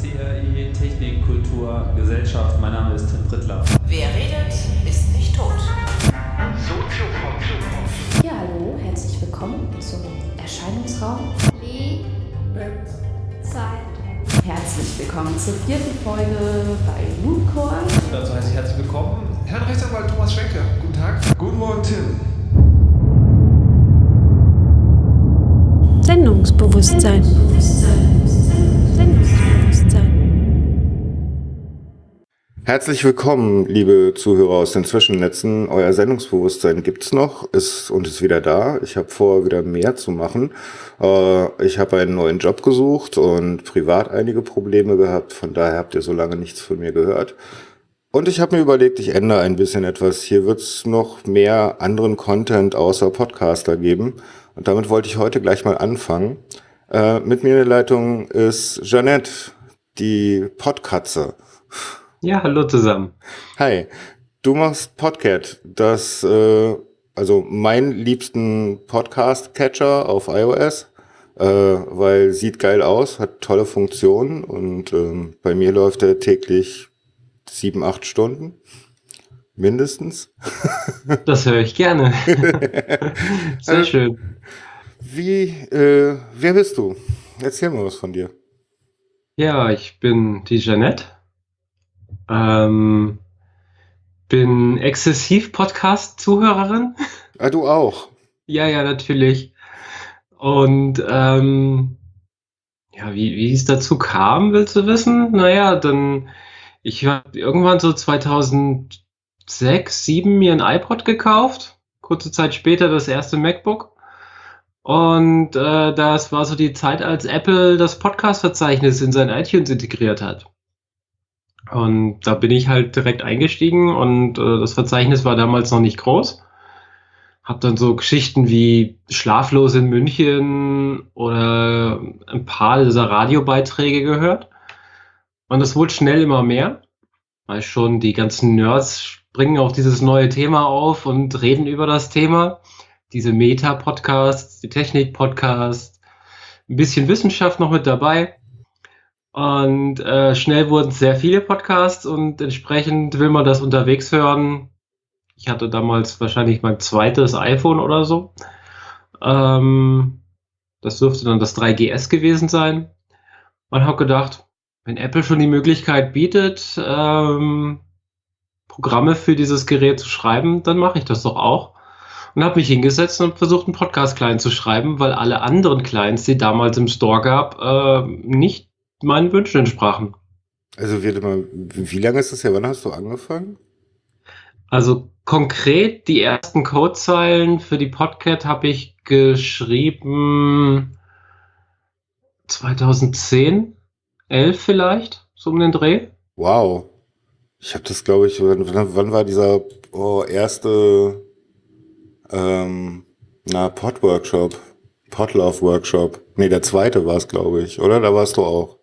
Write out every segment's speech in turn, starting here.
CRI Technik, Kultur, Gesellschaft. Mein Name ist Tim Prittler. Wer redet, ist nicht tot. Ja, hallo, herzlich willkommen zum Erscheinungsraum. Zeit. Herzlich willkommen zur vierten Folge bei Mooncore. Dazu heiße ich herzlich willkommen Herrn Rechtsanwalt Thomas Schwenke. Guten Tag. Guten Morgen, Tim. Sendungsbewusstsein. Sendungsbewusstsein. Herzlich willkommen, liebe Zuhörer aus den Zwischennetzen. Euer Sendungsbewusstsein gibt's noch, ist und ist wieder da. Ich habe vor, wieder mehr zu machen. Äh, ich habe einen neuen Job gesucht und privat einige Probleme gehabt. Von daher habt ihr so lange nichts von mir gehört. Und ich habe mir überlegt, ich ändere ein bisschen etwas. Hier wird's noch mehr anderen Content außer Podcaster geben. Und damit wollte ich heute gleich mal anfangen. Äh, mit mir in der Leitung ist Jeanette, die Podkatze. Ja, hallo zusammen. Hi, du machst Podcat, das, äh, also mein liebsten Podcast-Catcher auf iOS, äh, weil sieht geil aus, hat tolle Funktionen und ähm, bei mir läuft er täglich sieben, acht Stunden. Mindestens. Das höre ich gerne. Sehr schön. Wie, äh, wer bist du? Erzähl mal was von dir. Ja, ich bin die Jeanette. Ähm, bin exzessiv Podcast-Zuhörerin. Ah, du auch. Ja, ja, natürlich. Und ähm, ja, wie, wie es dazu kam, willst du wissen? Naja, dann, ich habe irgendwann so 2006, 2007 mir ein iPod gekauft. Kurze Zeit später das erste MacBook. Und äh, das war so die Zeit, als Apple das Podcast-Verzeichnis in sein iTunes integriert hat. Und da bin ich halt direkt eingestiegen und äh, das Verzeichnis war damals noch nicht groß. Hab dann so Geschichten wie Schlaflos in München oder ein paar dieser Radiobeiträge gehört. Und es wurde schnell immer mehr, weil schon die ganzen Nerds springen auf dieses neue Thema auf und reden über das Thema. Diese Meta-Podcasts, die Technik-Podcasts, ein bisschen Wissenschaft noch mit dabei. Und äh, schnell wurden es sehr viele Podcasts und entsprechend will man das unterwegs hören. Ich hatte damals wahrscheinlich mein zweites iPhone oder so. Ähm, das dürfte dann das 3GS gewesen sein. Und habe gedacht, wenn Apple schon die Möglichkeit bietet, ähm, Programme für dieses Gerät zu schreiben, dann mache ich das doch auch. Und habe mich hingesetzt und versucht, einen Podcast-Client zu schreiben, weil alle anderen Clients, die damals im Store gab, äh, nicht meinen Wünschen entsprachen. Also, wie, wie lange ist das her? Wann hast du angefangen? Also konkret die ersten Codezeilen für die Podcat habe ich geschrieben 2010, 11 vielleicht, so um den Dreh. Wow. Ich habe das, glaube ich, wann, wann, war dieser oh, erste ähm, na, Pod-Workshop? Podlove-Workshop. Nee, der zweite war es, glaube ich, oder? Da warst du auch.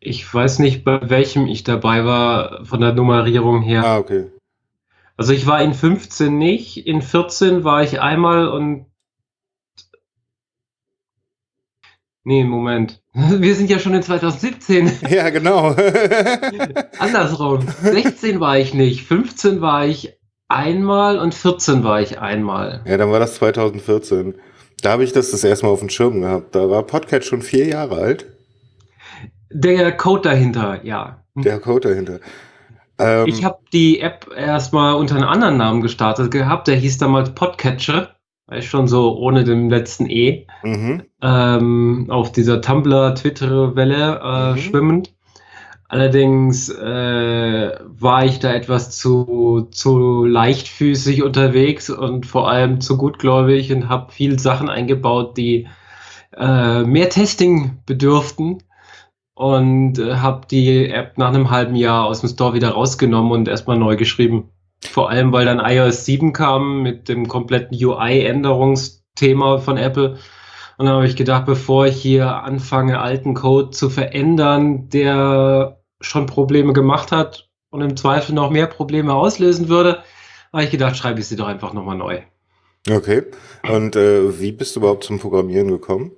Ich weiß nicht, bei welchem ich dabei war, von der Nummerierung her. Ah, okay. Also ich war in 15 nicht, in 14 war ich einmal und Nee, Moment. Wir sind ja schon in 2017. Ja, genau. Andersrum. 16 war ich nicht, 15 war ich einmal und 14 war ich einmal. Ja, dann war das 2014. Da habe ich das das erste Mal auf dem Schirm gehabt. Da war Podcast schon vier Jahre alt. Der Code dahinter, ja. Der Code dahinter. Ähm, ich habe die App erstmal unter einem anderen Namen gestartet gehabt. Der hieß damals Podcatcher. War ich schon so ohne den letzten E. Mhm. Ähm, auf dieser Tumblr-Twitter-Welle äh, mhm. schwimmend. Allerdings äh, war ich da etwas zu, zu leichtfüßig unterwegs und vor allem zu gutgläubig und habe viel Sachen eingebaut, die äh, mehr Testing bedürften und äh, habe die App nach einem halben Jahr aus dem Store wieder rausgenommen und erstmal neu geschrieben. Vor allem, weil dann iOS 7 kam mit dem kompletten UI-Änderungsthema von Apple. Und dann habe ich gedacht, bevor ich hier anfange, alten Code zu verändern, der schon Probleme gemacht hat und im Zweifel noch mehr Probleme auslösen würde, habe ich gedacht, schreibe ich sie doch einfach nochmal neu. Okay. Und äh, wie bist du überhaupt zum Programmieren gekommen?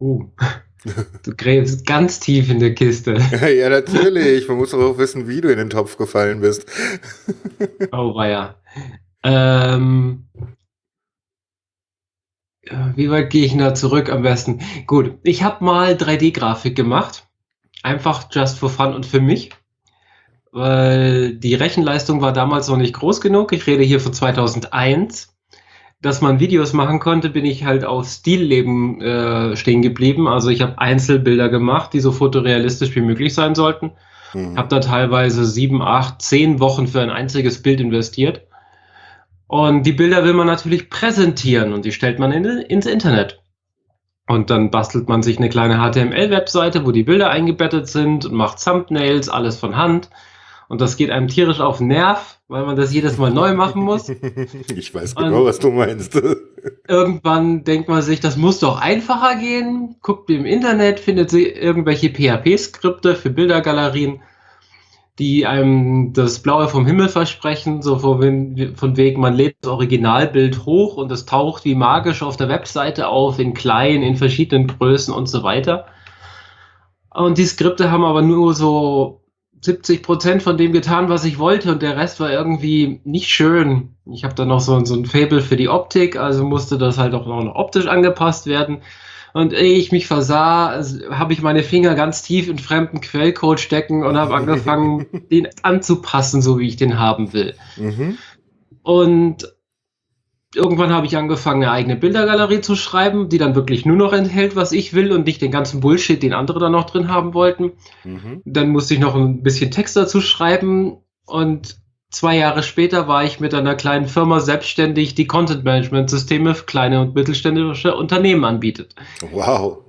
Uh. Du gräbst ganz tief in der Kiste. ja, natürlich. Man muss doch auch wissen, wie du in den Topf gefallen bist. Oh, weia. Ähm, wie weit gehe ich da zurück am besten? Gut, ich habe mal 3D-Grafik gemacht. Einfach just for fun und für mich. Weil die Rechenleistung war damals noch nicht groß genug. Ich rede hier von 2001 dass man Videos machen konnte, bin ich halt auf Stilleben äh, stehen geblieben. Also ich habe Einzelbilder gemacht, die so fotorealistisch wie möglich sein sollten. Mhm. Habe da teilweise sieben, acht, zehn Wochen für ein einziges Bild investiert. Und die Bilder will man natürlich präsentieren und die stellt man in, ins Internet. Und dann bastelt man sich eine kleine HTML-Webseite, wo die Bilder eingebettet sind und macht Thumbnails, alles von Hand. Und das geht einem tierisch auf den Nerv, weil man das jedes Mal neu machen muss. Ich weiß genau, und was du meinst. irgendwann denkt man sich, das muss doch einfacher gehen. Guckt im Internet, findet sie irgendwelche PHP-Skripte für Bildergalerien, die einem das Blaue vom Himmel versprechen. So von, von wegen, man lädt das Originalbild hoch und es taucht wie magisch auf der Webseite auf, in klein, in verschiedenen Größen und so weiter. Und die Skripte haben aber nur so 70 Prozent von dem getan, was ich wollte und der Rest war irgendwie nicht schön. Ich habe dann noch so, so ein Fable für die Optik, also musste das halt auch noch optisch angepasst werden. Und ehe ich mich versah, habe ich meine Finger ganz tief in fremden Quellcode stecken und habe angefangen, den anzupassen, so wie ich den haben will. Mhm. Und irgendwann habe ich angefangen, eine eigene Bildergalerie zu schreiben, die dann wirklich nur noch enthält, was ich will und nicht den ganzen Bullshit, den andere dann noch drin haben wollten. Mhm. Dann musste ich noch ein bisschen Text dazu schreiben und zwei Jahre später war ich mit einer kleinen Firma selbstständig, die Content Management Systeme für kleine und mittelständische Unternehmen anbietet. Wow.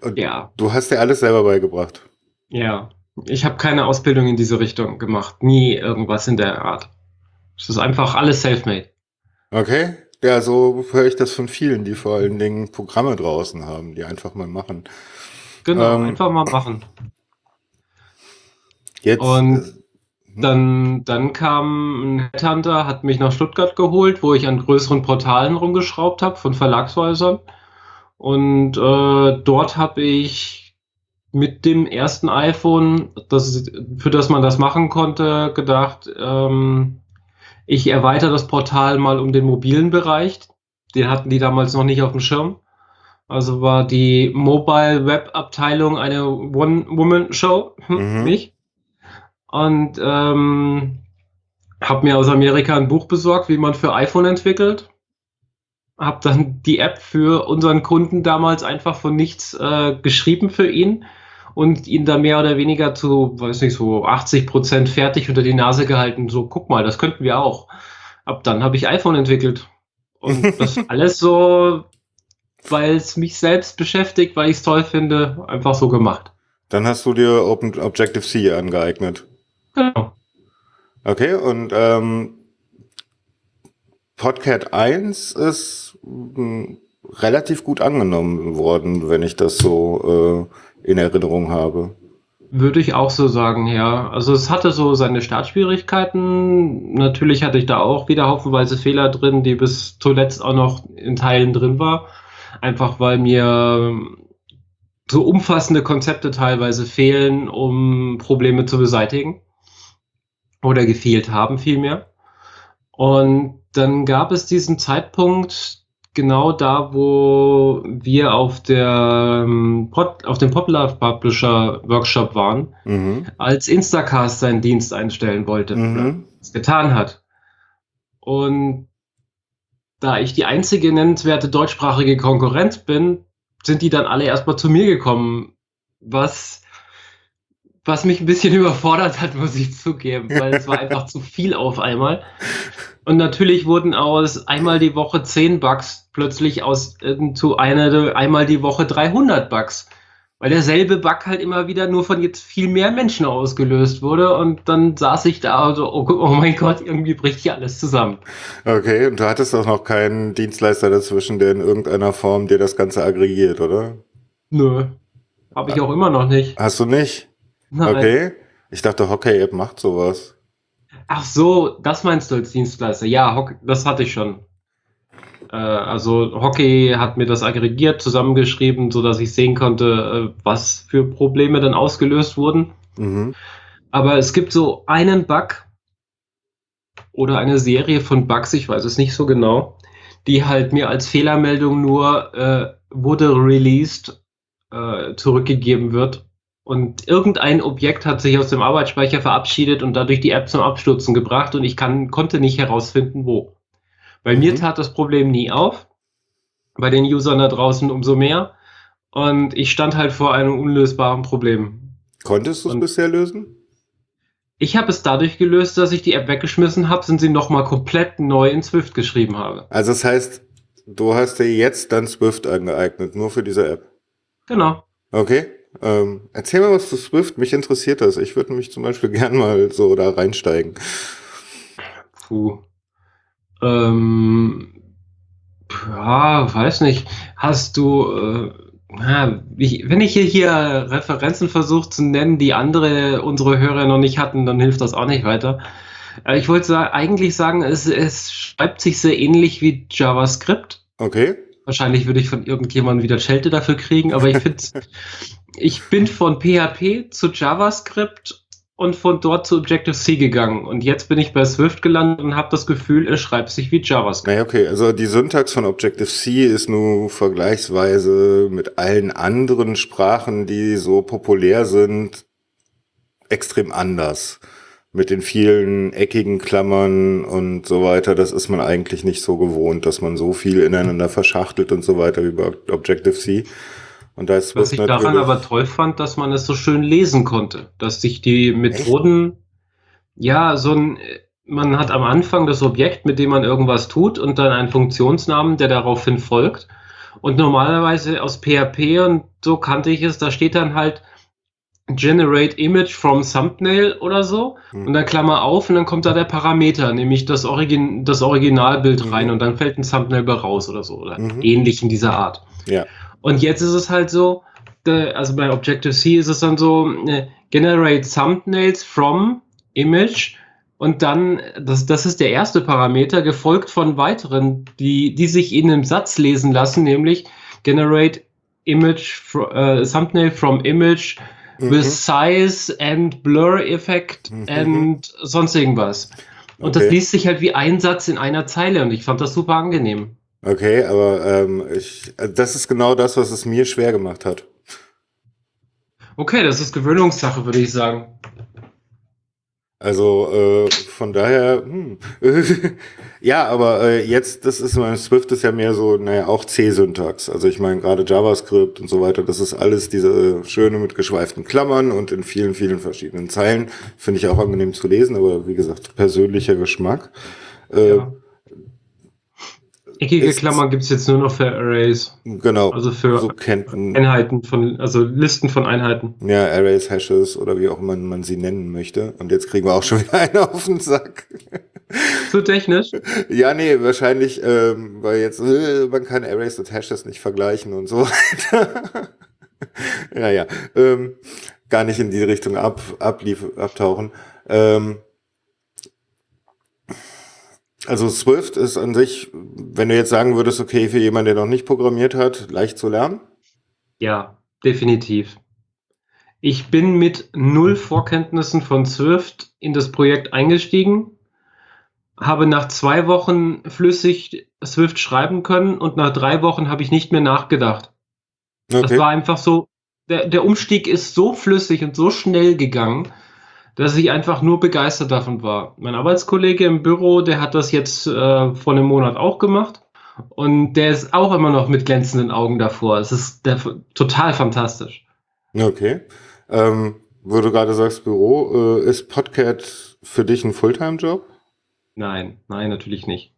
Und ja. Du hast dir alles selber beigebracht. Ja. Ich habe keine Ausbildung in diese Richtung gemacht. Nie irgendwas in der Art. Es ist einfach alles self-made. Okay. Ja, so höre ich das von vielen, die vor allen Dingen Programme draußen haben, die einfach mal machen. Genau, ähm, einfach mal machen. Jetzt. Und dann, dann kam ein Headhunter, hat mich nach Stuttgart geholt, wo ich an größeren Portalen rumgeschraubt habe von Verlagshäusern. Und äh, dort habe ich mit dem ersten iPhone, das, für das man das machen konnte, gedacht, ähm, ich erweitere das Portal mal um den mobilen Bereich. Den hatten die damals noch nicht auf dem Schirm. Also war die Mobile Web Abteilung eine One-Woman-Show, hm, mhm. nicht? Und ähm, habe mir aus Amerika ein Buch besorgt, wie man für iPhone entwickelt. Habe dann die App für unseren Kunden damals einfach von nichts äh, geschrieben für ihn und ihn da mehr oder weniger zu, weiß nicht, so 80 Prozent fertig unter die Nase gehalten. So, guck mal, das könnten wir auch. Ab dann habe ich iPhone entwickelt. Und das alles so, weil es mich selbst beschäftigt, weil ich es toll finde, einfach so gemacht. Dann hast du dir Open Objective-C angeeignet. Genau. Okay, und ähm, Podcat 1 ist mh, hm, relativ gut angenommen worden, wenn ich das so äh, in Erinnerung habe. Würde ich auch so sagen, ja. Also es hatte so seine Startschwierigkeiten. Natürlich hatte ich da auch wieder haufenweise Fehler drin, die bis zuletzt auch noch in Teilen drin war. Einfach weil mir so umfassende Konzepte teilweise fehlen, um Probleme zu beseitigen. Oder gefehlt haben vielmehr. Und dann gab es diesen Zeitpunkt, genau da, wo wir auf der ähm, Pod, auf dem Popular Publisher Workshop waren, mhm. als Instacast seinen Dienst einstellen wollte, mhm. es getan hat. Und da ich die einzige nennenswerte deutschsprachige Konkurrenz bin, sind die dann alle erstmal zu mir gekommen, was was mich ein bisschen überfordert hat, muss ich zugeben, weil es war einfach zu viel auf einmal. Und natürlich wurden aus einmal die Woche 10 Bugs plötzlich aus zu einer einmal die Woche 300 Bugs. Weil derselbe Bug halt immer wieder nur von jetzt viel mehr Menschen ausgelöst wurde. Und dann saß ich da und so, oh, oh mein Gott, irgendwie bricht hier alles zusammen. Okay, und du hattest auch noch keinen Dienstleister dazwischen, der in irgendeiner Form dir das Ganze aggregiert, oder? Nö. Habe ich auch immer noch nicht. Hast du nicht? Nein. Okay. Ich dachte, Hockey-App macht sowas. Ach so, das meinst du als Dienstleister? Ja, das hatte ich schon. Äh, also Hockey hat mir das aggregiert, zusammengeschrieben, so dass ich sehen konnte, äh, was für Probleme dann ausgelöst wurden. Mhm. Aber es gibt so einen Bug oder eine Serie von Bugs, ich weiß es nicht so genau, die halt mir als Fehlermeldung nur äh, wurde released äh, zurückgegeben wird. Und irgendein Objekt hat sich aus dem Arbeitsspeicher verabschiedet und dadurch die App zum Abstürzen gebracht und ich kann, konnte nicht herausfinden, wo. Bei mir Mhm. tat das Problem nie auf. Bei den Usern da draußen umso mehr. Und ich stand halt vor einem unlösbaren Problem. Konntest du es Und- bisher lösen? Ich habe es dadurch gelöst, dass ich die App weggeschmissen habe, sind sie nochmal komplett neu in Swift geschrieben habe. Also das heißt, du hast dir jetzt dann Swift angeeignet, nur für diese App. Genau. Okay. Ähm, erzähl mal was zu Swift, mich interessiert das. Ich würde mich zum Beispiel gern mal so da reinsteigen. Puh. Ähm, ja, weiß nicht. Hast du, äh, ja, ich, wenn ich hier, hier Referenzen versuche zu nennen, die andere, unsere Hörer noch nicht hatten, dann hilft das auch nicht weiter. Äh, ich wollte sa eigentlich sagen, es, es schreibt sich sehr ähnlich wie JavaScript. Okay. Wahrscheinlich würde ich von irgendjemandem wieder Schelte dafür kriegen, aber ich finde, ich bin von PHP zu JavaScript und von dort zu Objective-C gegangen. Und jetzt bin ich bei Swift gelandet und habe das Gefühl, es schreibt sich wie JavaScript. Naja, okay. Also die Syntax von Objective-C ist nur vergleichsweise mit allen anderen Sprachen, die so populär sind, extrem anders. Mit den vielen eckigen Klammern und so weiter. Das ist man eigentlich nicht so gewohnt, dass man so viel ineinander verschachtelt und so weiter wie bei Objective-C. Und da ist Was ich daran aber toll fand, dass man es so schön lesen konnte, dass sich die Methoden, ja, so ein, man hat am Anfang das Objekt, mit dem man irgendwas tut und dann einen Funktionsnamen, der daraufhin folgt. Und normalerweise aus PHP und so kannte ich es, da steht dann halt Generate Image from Thumbnail oder so Hm. und dann Klammer auf und dann kommt da der Parameter, nämlich das, Origin, das Originalbild Mhm. rein und dann fällt ein Thumbnail bei raus oder so oder Mhm. ähnlich in dieser Art. Ja. Und jetzt ist es halt so, also bei Objective-C ist es dann so, äh, generate thumbnails from image und dann, das, das ist der erste Parameter, gefolgt von weiteren, die, die sich in einem Satz lesen lassen, nämlich generate image, äh, thumbnail from image Mhm. with size and blur effect Mhm. and sonst irgendwas. Und das Okay. liest sich halt wie ein Satz in einer Zeile und ich fand das super angenehm. Okay, aber ähm, ich, also das ist genau das, was es mir schwer gemacht hat. Okay, das ist Gewöhnungssache, würde ich sagen. Also äh, von daher, hm. ja, aber äh, jetzt, das ist mein Swift ist ja mehr so, naja, auch C-Syntax. Also ich meine, gerade JavaScript und so weiter, das ist alles diese schöne mit geschweiften Klammern und in vielen, vielen verschiedenen Zeilen. Finde ich auch angenehm zu lesen, aber wie gesagt, persönlicher Geschmack. Äh, Ja. Eckige Klammern gibt es jetzt nur noch für Arrays, Genau. also für so Einheiten von, also Listen von Einheiten. ja, Arrays, Hashes oder wie auch immer man sie nennen möchte. Und jetzt kriegen wir auch schon wieder einen auf den Sack. Zu technisch? Ja, nee, wahrscheinlich, ähm, weil jetzt, äh, man kann Arrays und Hashes nicht vergleichen und so weiter. ja, ja, ähm, gar nicht in die Richtung ab, ablief, abtauchen. Ähm, also Swift ist an sich, wenn du jetzt sagen würdest, okay, für jemanden, der noch nicht programmiert hat, leicht zu lernen. Ja, definitiv. Ich bin mit null Vorkenntnissen von Swift in das Projekt eingestiegen, habe nach zwei Wochen flüssig Swift schreiben können und nach drei Wochen habe ich nicht mehr nachgedacht. Das Okay. war einfach so, der, der Umstieg ist so flüssig und so schnell gegangen, dass ich einfach nur begeistert davon war. Mein Arbeitskollege im Büro, der hat das jetzt äh, vor einem Monat auch gemacht und der ist auch immer noch mit glänzenden Augen davor. Es ist der, total fantastisch. Okay. Ähm, wo du gerade sagst, Büro, äh, ist Podcat für dich ein Fulltime-Job? Nein, nein, natürlich nicht.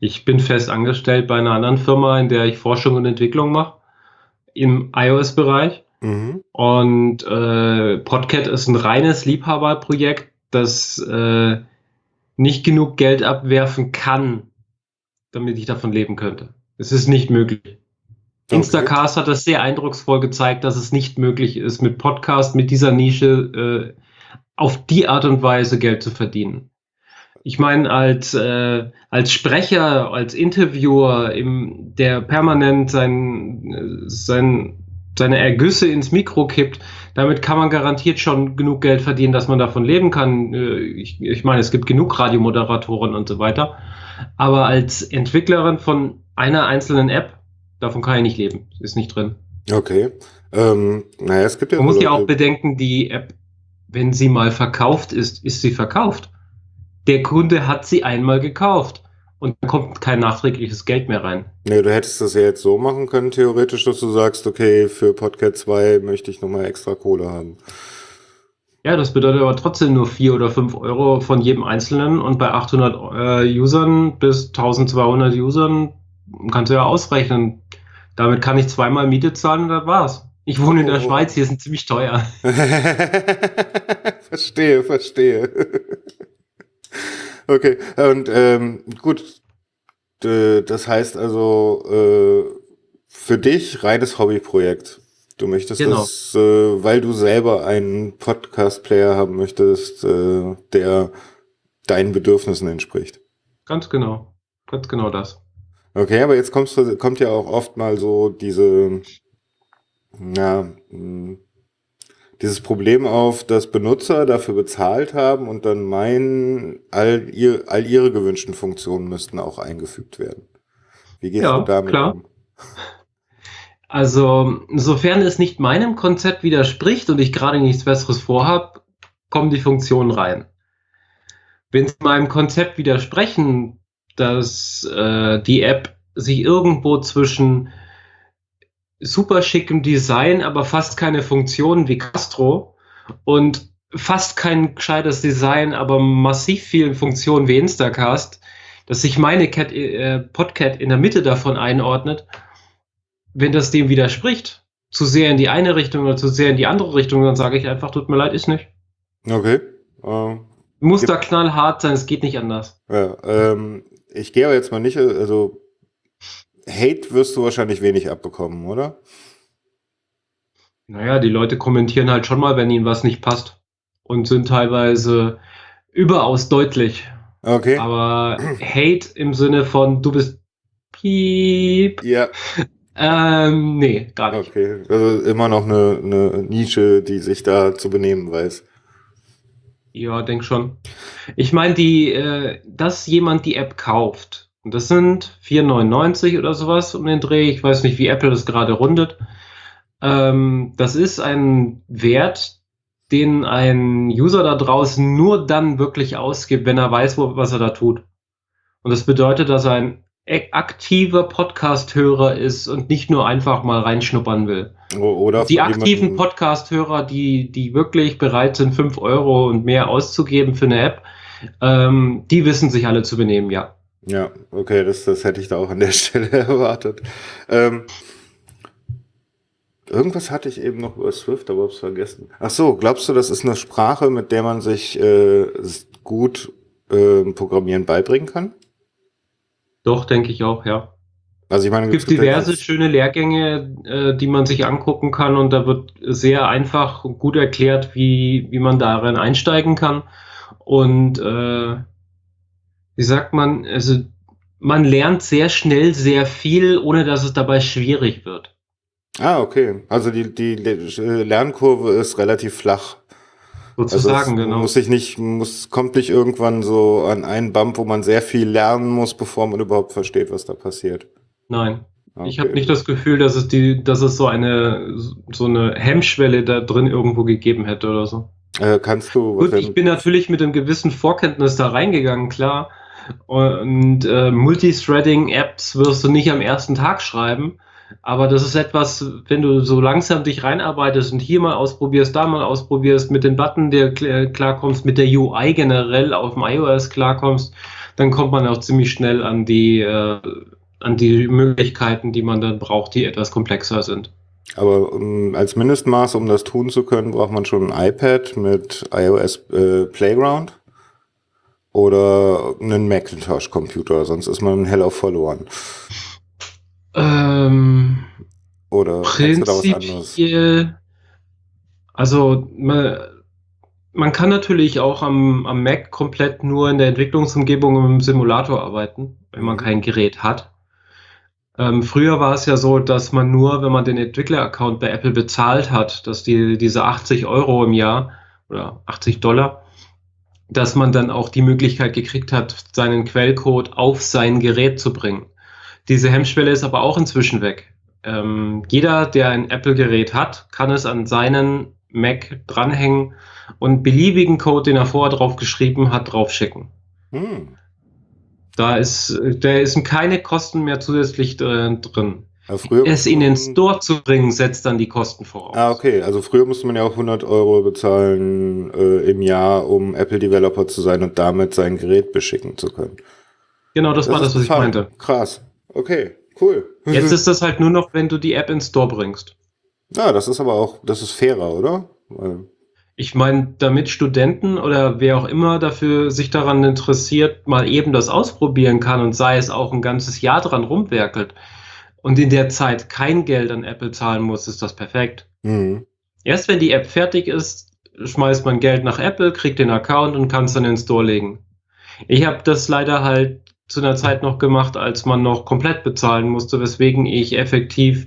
Ich bin fest angestellt bei einer anderen Firma, in der ich Forschung und Entwicklung mache, im iOS-Bereich. Mhm. Und äh, Podcat ist ein reines Liebhaberprojekt, das äh, nicht genug Geld abwerfen kann, damit ich davon leben könnte. Es ist nicht möglich. Okay. Instacast hat das sehr eindrucksvoll gezeigt, dass es nicht möglich ist, mit Podcast, mit dieser Nische äh, auf die Art und Weise Geld zu verdienen. ich meine, als, äh, als Sprecher, als Interviewer, im, der permanent sein, sein, seine Ergüsse ins Mikro kippt, damit kann man garantiert schon genug Geld verdienen, dass man davon leben kann. Äh, Ich, ich meine, es gibt genug Radiomoderatoren und so weiter. Aber als Entwicklerin von einer einzelnen App, davon kann ich nicht leben. Ist nicht drin. Okay. Ähm, naja, es gibt ja Man muss ja auch bedenken, die App, wenn sie mal verkauft ist, ist sie verkauft. Der Kunde hat sie einmal gekauft und dann kommt kein nachträgliches Geld mehr rein. Nee, du hättest das ja jetzt so machen können, theoretisch, dass du sagst, okay, für Podcast 2 möchte ich nochmal extra Kohle haben. Ja, das bedeutet aber trotzdem nur 4 oder 5 Euro von jedem Einzelnen und bei 800 äh, Usern bis 1200 Usern kannst du ja ausrechnen. Damit kann ich zweimal Miete zahlen und das war's. Ich wohne in der Oh. Schweiz, hier sind ziemlich teuer. verstehe, verstehe. Okay, und ähm, gut, das heißt also äh, für dich reines Hobbyprojekt. Du möchtest Genau. das, äh, weil du selber einen Podcast-Player haben möchtest, äh, der deinen Bedürfnissen entspricht. Ganz genau. Ganz genau das. Okay, aber jetzt kommst du, kommt ja auch oft mal so diese, ja, mh, dieses Problem auf, dass Benutzer dafür bezahlt haben und dann meinen, all, ihr, all ihre gewünschten Funktionen müssten auch eingefügt werden. Wie gehst Ja, du damit klar. um? Also, sofern es nicht meinem Konzept widerspricht und ich gerade nichts Besseres vorhab, kommen die Funktionen rein. Wenn sie meinem Konzept widersprechen, dass äh, die App sich irgendwo zwischen super schickem Design, aber fast keine Funktionen wie Castro und fast kein gescheites Design, aber massiv vielen Funktionen wie Instacast, dass sich meine Cat, äh, Podcat in der Mitte davon einordnet, wenn das dem widerspricht, zu sehr in die eine Richtung oder zu sehr in die andere Richtung, dann sage ich einfach, tut mir leid, ist nicht. Okay. Äh, Muss Gibt- da knallhart sein, es geht nicht anders. ja, ähm, ich gehe aber jetzt mal nicht, also Hate wirst du wahrscheinlich wenig abbekommen, oder? Naja, die Leute kommentieren halt schon mal, wenn ihnen was nicht passt und sind teilweise überaus deutlich. Okay. Aber Hate im Sinne von du bist piep, ja, ähm, nee, gar nicht. okay. Also immer noch eine, eine Nische, die sich da zu benehmen weiß. Ja, denk schon. Ich meine, die, äh, dass jemand die App kauft, und das sind 4,99 oder sowas um den Dreh, ich weiß nicht, wie Apple das gerade rundet. Ähm, das ist ein Wert, den ein User da draußen nur dann wirklich ausgibt, wenn er weiß, wo, was er da tut. Und das bedeutet, dass er ein ak- aktiver Podcast-Hörer ist und nicht nur einfach mal reinschnuppern will. Oder Die aktiven Podcast-Hörer, die, die wirklich bereit sind, 5 Euro und mehr auszugeben für eine App, ähm, die wissen sich alle zu benehmen, ja. Ja, okay, das, das hätte ich da auch an der Stelle erwartet. Ähm, irgendwas hatte ich eben noch über Swift, aber hab's vergessen. Ach so, glaubst du, das ist eine Sprache, mit der man sich äh, gut äh, Programmieren beibringen kann? Doch, denke ich auch, ja. Also ich meine, Es gibt ja diverse ganz- schöne Lehrgänge, äh, die man sich angucken kann und da wird sehr einfach und gut erklärt, wie, wie man darin einsteigen kann. Und äh, wie sagt man, also man lernt sehr schnell sehr viel, ohne dass es dabei schwierig wird. Ah, okay. Also die, die Le- Lernkurve ist relativ flach. Also Sozusagen, es genau. muss sich nicht, muss, kommt nicht irgendwann so an einen Bump, wo man sehr viel lernen muss, bevor man überhaupt versteht, was da passiert. Nein. Ich Okay. habe nicht das Gefühl, dass es die, dass es so eine so eine Hemmschwelle da drin irgendwo gegeben hätte oder so. Äh, kannst du Gut, ich bin natürlich mit einem gewissen Vorkenntnis da reingegangen, klar. Und äh, Multithreading-Apps wirst du nicht am ersten Tag schreiben. Aber das ist etwas, wenn du so langsam dich reinarbeitest und hier mal ausprobierst, da mal ausprobierst, mit den Button der kl- klarkommst, mit der UI generell auf dem iOS klarkommst, dann kommt man auch ziemlich schnell an die, äh, an die Möglichkeiten, die man dann braucht, die etwas komplexer sind. Aber um, als Mindestmaß, um das tun zu können, braucht man schon ein iPad mit iOS äh, Playground oder einen Macintosh-Computer, sonst ist man Hell of verloren. Ähm, Oder? Prinzipiell, also man, man kann natürlich auch am, am Mac komplett nur in der Entwicklungsumgebung im Simulator arbeiten, wenn man kein Gerät hat. Ähm, früher war es ja so, dass man nur, wenn man den Entwickler-Account bei Apple bezahlt hat, dass die diese 80 Euro im Jahr oder 80 Dollar, dass man dann auch die Möglichkeit gekriegt hat, seinen Quellcode auf sein Gerät zu bringen. Diese Hemmschwelle ist aber auch inzwischen weg. Ähm, jeder, der ein Apple-Gerät hat, kann es an seinen Mac dranhängen und beliebigen Code, den er vorher drauf geschrieben hat, draufschicken. Hm. Da ist, der sind keine Kosten mehr zusätzlich äh, drin. Ja, früher Es in den Store zu bringen, setzt dann die Kosten voraus. Ah, okay. Also früher musste man ja auch 100 Euro bezahlen äh, im Jahr, um Apple-Developer zu sein und damit sein Gerät beschicken zu können. Genau, das, war das, was ich gefallen. meinte. Krass. Okay, cool. Jetzt ist das halt nur noch, wenn du die App ins Store bringst. ja, das ist aber auch, das ist fairer, oder? Weil- Ich meine, damit Studenten oder wer auch immer dafür sich daran interessiert, mal eben das ausprobieren kann und sei es auch ein ganzes Jahr dran rumwerkelt und in der Zeit kein Geld an Apple zahlen muss, ist das perfekt. Mhm. Erst wenn die App fertig ist, schmeißt man Geld nach Apple, kriegt den Account und kann es dann in den Store legen. Ich habe das leider halt zu einer Zeit noch gemacht, als man noch komplett bezahlen musste, weswegen ich effektiv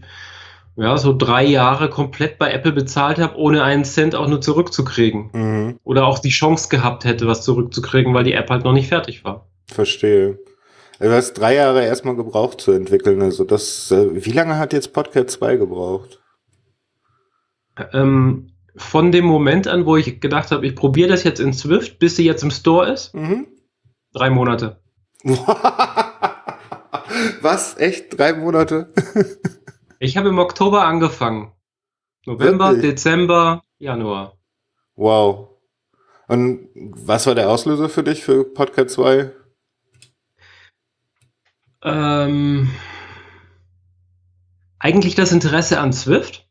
ja, so drei Jahre komplett bei Apple bezahlt habe, ohne einen Cent auch nur zurückzukriegen. Mhm. Oder auch die Chance gehabt hätte, was zurückzukriegen, weil die App halt noch nicht fertig war. Verstehe. Du hast drei Jahre erstmal gebraucht zu entwickeln. Also das, äh, wie lange hat jetzt Podcast 2 gebraucht? Ähm, von dem Moment an, wo ich gedacht habe, ich probiere das jetzt in Swift, bis sie jetzt im Store ist, Mhm. drei Monate. Was? Echt? Drei Monate? Ich habe im Oktober angefangen. November, Wirklich? Dezember, Januar. Wow. Und was war der Auslöser für dich für Podcast 2? Ähm, eigentlich das Interesse an Swift.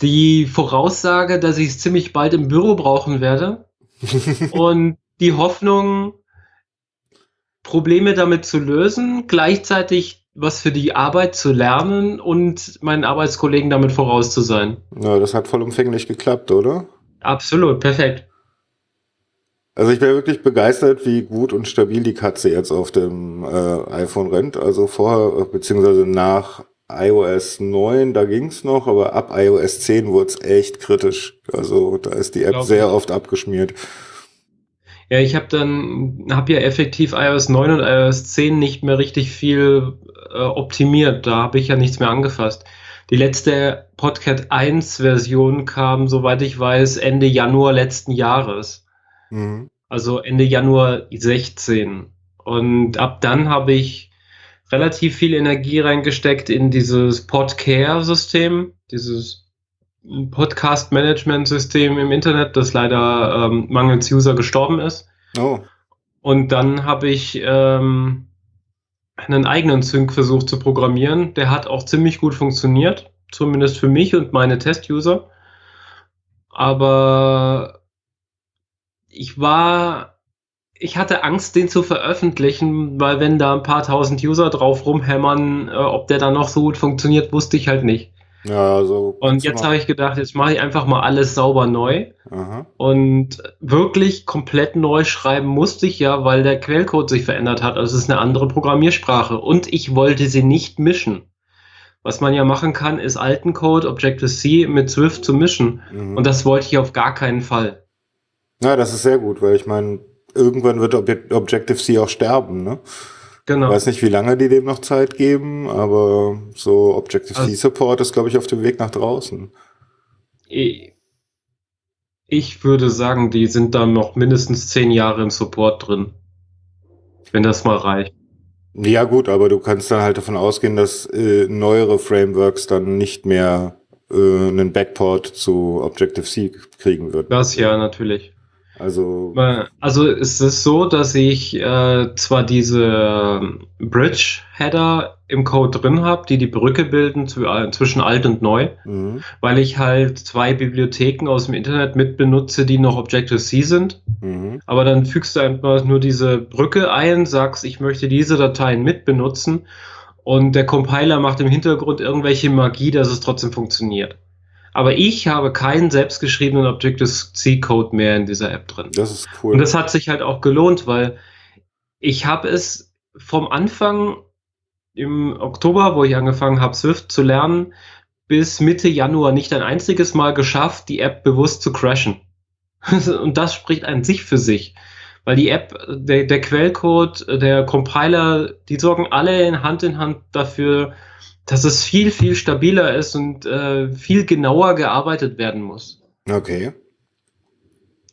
Die Voraussage, dass ich es ziemlich bald im Büro brauchen werde. und die Hoffnung, Probleme damit zu lösen, gleichzeitig was für die Arbeit zu lernen und meinen Arbeitskollegen damit voraus zu sein. Ja, das hat vollumfänglich geklappt, oder? Absolut, perfekt. Also ich bin wirklich begeistert, wie gut und stabil die Katze jetzt auf dem äh, iPhone rennt. Also vorher, äh, beziehungsweise nach iOS 9, da ging's noch, aber ab iOS 10 wurde es echt kritisch. Also da ist die App Glaub sehr ich. oft abgeschmiert. Ja, ich habe dann, habe ja effektiv iOS 9 und iOS 10 nicht mehr richtig viel äh, optimiert. Da habe ich ja nichts mehr angefasst. Die letzte Podcat 1 Version kam, soweit ich weiß, Ende Januar letzten Jahres. Mhm. Also Ende Januar 16. Und ab dann habe ich relativ viel Energie reingesteckt in dieses Podcare-System, dieses Podcast-Management-System im Internet, das leider ähm, mangels User gestorben ist. Oh, Und dann habe ich ähm, einen eigenen Sync versucht zu programmieren. Der hat auch ziemlich gut funktioniert, zumindest für mich und meine Test-User. Aber ich war, ich hatte Angst, den zu veröffentlichen, weil wenn da ein paar tausend User drauf rumhämmern, äh, ob der dann noch so gut funktioniert, wusste ich halt nicht. ja, also. Und jetzt habe ich gedacht, jetzt mache ich einfach mal alles sauber neu. Aha. Und wirklich komplett neu schreiben musste ich ja, weil der Quellcode sich verändert hat. Also es ist eine andere Programmiersprache. Und ich wollte sie nicht mischen. Was man ja machen kann, ist alten Code, Objective-C mit Swift zu mischen. Mhm. Und das wollte ich auf gar keinen Fall. Ja, das ist sehr gut, weil ich meine, irgendwann wird Ob Objective-C auch sterben, ne? Ich Genau. weiß nicht, wie lange die dem noch Zeit geben, aber so Objective-C Also- Support ist, glaube ich, auf dem Weg nach draußen. Ich ich würde sagen, die sind da noch mindestens zehn Jahre im Support drin. Wenn das mal reicht. Ja, gut, aber du kannst dann halt davon ausgehen, dass äh, neuere Frameworks dann nicht mehr äh, einen Backport zu Objective-C kriegen würden. Das ja, natürlich. Also, Also es ist so, dass ich äh, zwar diese ähm, Bridge-Header im Code drin habe, die die Brücke bilden zu, äh, zwischen alt und neu, mhm, weil ich halt zwei Bibliotheken aus dem Internet mit benutze, die noch Objective-C sind. mhm, Aber dann fügst du einfach nur diese Brücke ein, sagst, ich möchte diese Dateien mit benutzen und der Compiler macht im Hintergrund irgendwelche Magie, dass es trotzdem funktioniert. Aber ich habe keinen selbstgeschriebenen Objective-C-Code mehr in dieser App drin. Das ist cool. Und das hat sich halt auch gelohnt, weil ich habe es vom Anfang im Oktober, wo ich angefangen habe, Swift zu lernen, bis Mitte Januar nicht ein einziges Mal geschafft, die App bewusst zu crashen. Und das spricht an sich für sich. Weil die App, der, der Quellcode, der Compiler, die sorgen alle in Hand in Hand dafür, dass es viel, viel stabiler ist und äh, viel genauer gearbeitet werden muss. Okay.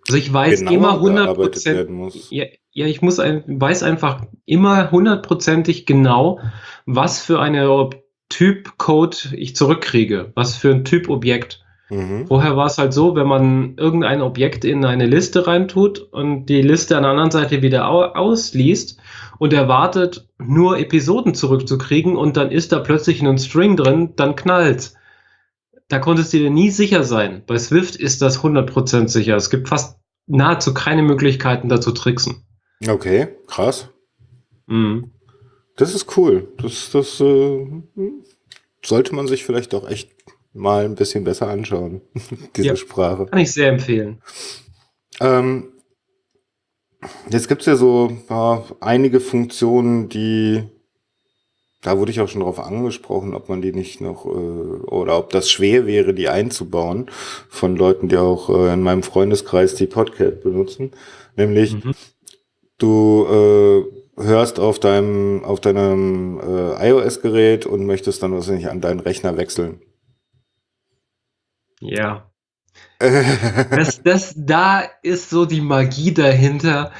Also ich weiß Genauer immer gearbeitet 100 Prozent. Ja, ja, ich muss ein, weiß einfach immer hundertprozentig genau, was für eine Typ-Code ich zurückkriege, was für ein Typ-Objekt. Mhm. Vorher war es halt so, wenn man irgendein Objekt in eine Liste reintut und die Liste an der anderen Seite wieder au ausliest und erwartet, nur Episoden zurückzukriegen und dann ist da plötzlich ein String drin, dann knallt. Da konntest du dir nie sicher sein. Bei Swift ist das 100% sicher. Es gibt fast nahezu keine Möglichkeiten, da zu tricksen. Okay, krass. Mhm. Das ist cool. Das, das äh, sollte man sich vielleicht auch echt mal ein bisschen besser anschauen, diese Ja. Sprache. Kann ich sehr empfehlen. Ähm, jetzt gibt's ja so ja, einige Funktionen, die, da wurde ich auch schon drauf angesprochen, ob man die nicht noch, äh, oder ob das schwer wäre, die einzubauen, von Leuten, die auch äh, in meinem Freundeskreis die Podcast benutzen. Nämlich, Mhm. du äh, hörst auf deinem, auf deinem äh, iOS-Gerät und möchtest dann wahrscheinlich an deinen Rechner wechseln. Ja. Das, das, da ist so die Magie dahinter,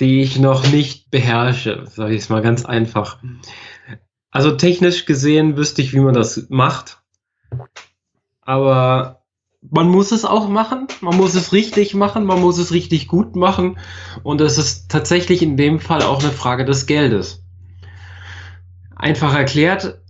die ich noch nicht beherrsche, sage ich es mal ganz einfach. Also technisch gesehen wüsste ich, wie man das macht. Aber man muss es auch machen, man muss es richtig machen, man muss es richtig gut machen. Und es ist tatsächlich in dem Fall auch eine Frage des Geldes. Einfach erklärt,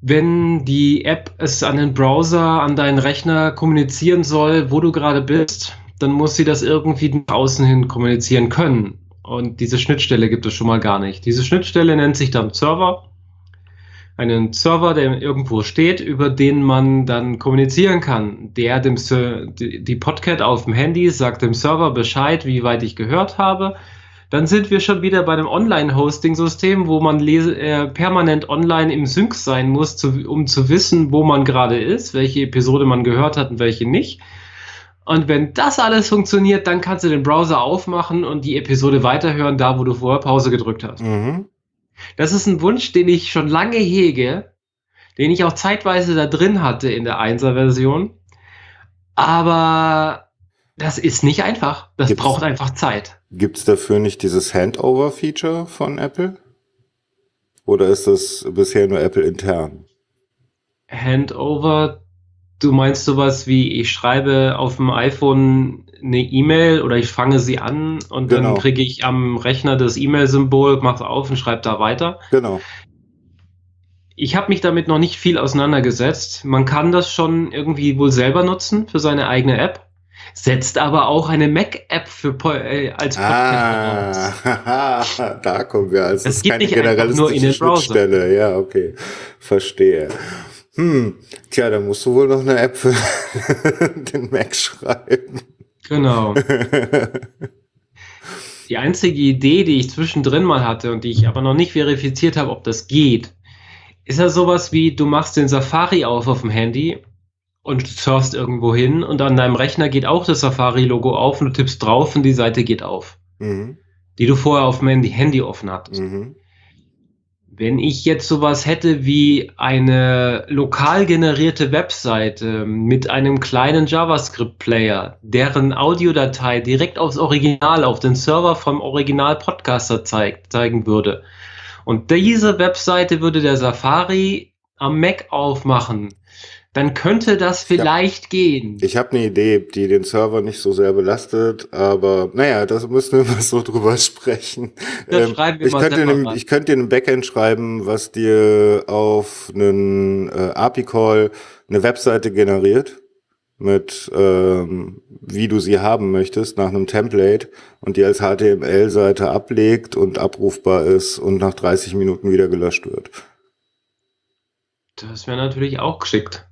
wenn die App es an den Browser, an deinen Rechner kommunizieren soll, wo du gerade bist, dann muss sie das irgendwie nach außen hin kommunizieren können. Und diese Schnittstelle gibt es schon mal gar nicht. Diese Schnittstelle nennt sich dann Server. Einen Server, der irgendwo steht, über den man dann kommunizieren kann. Der dem die Podcat auf dem Handy sagt dem Server Bescheid, wie weit ich gehört habe. Dann sind wir schon wieder bei einem Online-Hosting-System, wo man äh, permanent online im Sync sein muss, zu, um zu wissen, wo man gerade ist, welche Episode man gehört hat und welche nicht. Und wenn das alles funktioniert, dann kannst du den Browser aufmachen und die Episode weiterhören, da wo du vorher Pause gedrückt hast. mhm. Das ist ein Wunsch, den ich schon lange hege, den ich auch zeitweise da drin hatte in der 1er-Version. Aber das ist nicht einfach. Das Gibt's- braucht einfach Zeit. Gibt's dafür nicht dieses Handover-Feature von Apple? Oder ist das bisher nur Apple intern? Handover, du meinst sowas wie, ich schreibe auf dem iPhone eine E-Mail oder ich fange sie an und Genau. dann kriege ich am Rechner das E-Mail-Symbol, mach's auf und schreibe da weiter. Genau. Ich habe mich damit noch nicht viel auseinandergesetzt. Man kann das schon irgendwie wohl selber nutzen für seine eigene App, setzt aber auch eine Mac-App für Po- äh, als Podcast. Ah, da kommen wir. Also Es ist keine nicht generalistische. Schnittstelle. Ja, okay. Verstehe. Hm, tja, da musst du wohl noch eine App für den Mac schreiben. Genau. Die einzige Idee, die ich zwischendrin mal hatte und die ich aber noch nicht verifiziert habe, ob das geht, ist ja sowas wie, du machst den Safari auf auf dem Handy und surfst irgendwo hin und an deinem Rechner geht auch das Safari-Logo auf und du tippst drauf und die Seite geht auf, mhm, die du vorher auf dem Handy, Handy offen hattest. mhm. Wenn ich jetzt sowas hätte wie eine lokal generierte Webseite mit einem kleinen JavaScript-Player, deren Audiodatei direkt aufs Original, auf den Server vom Original-Podcaster zeigt, zeigen würde. Und diese Webseite würde der Safari am Mac aufmachen, dann könnte das Ja. vielleicht gehen. Ich habe eine Idee, die den Server nicht so sehr belastet, aber naja, das müssen wir mal so drüber sprechen. Ähm, ich, könnte einem, ich könnte dir ein Backend schreiben, was dir auf einen äh, API-Call eine Webseite generiert mit ähm, wie du sie haben möchtest nach einem Template und die als HTML-Seite ablegt und abrufbar ist und nach 30 Minuten wieder gelöscht wird. Das wäre natürlich auch geschickt.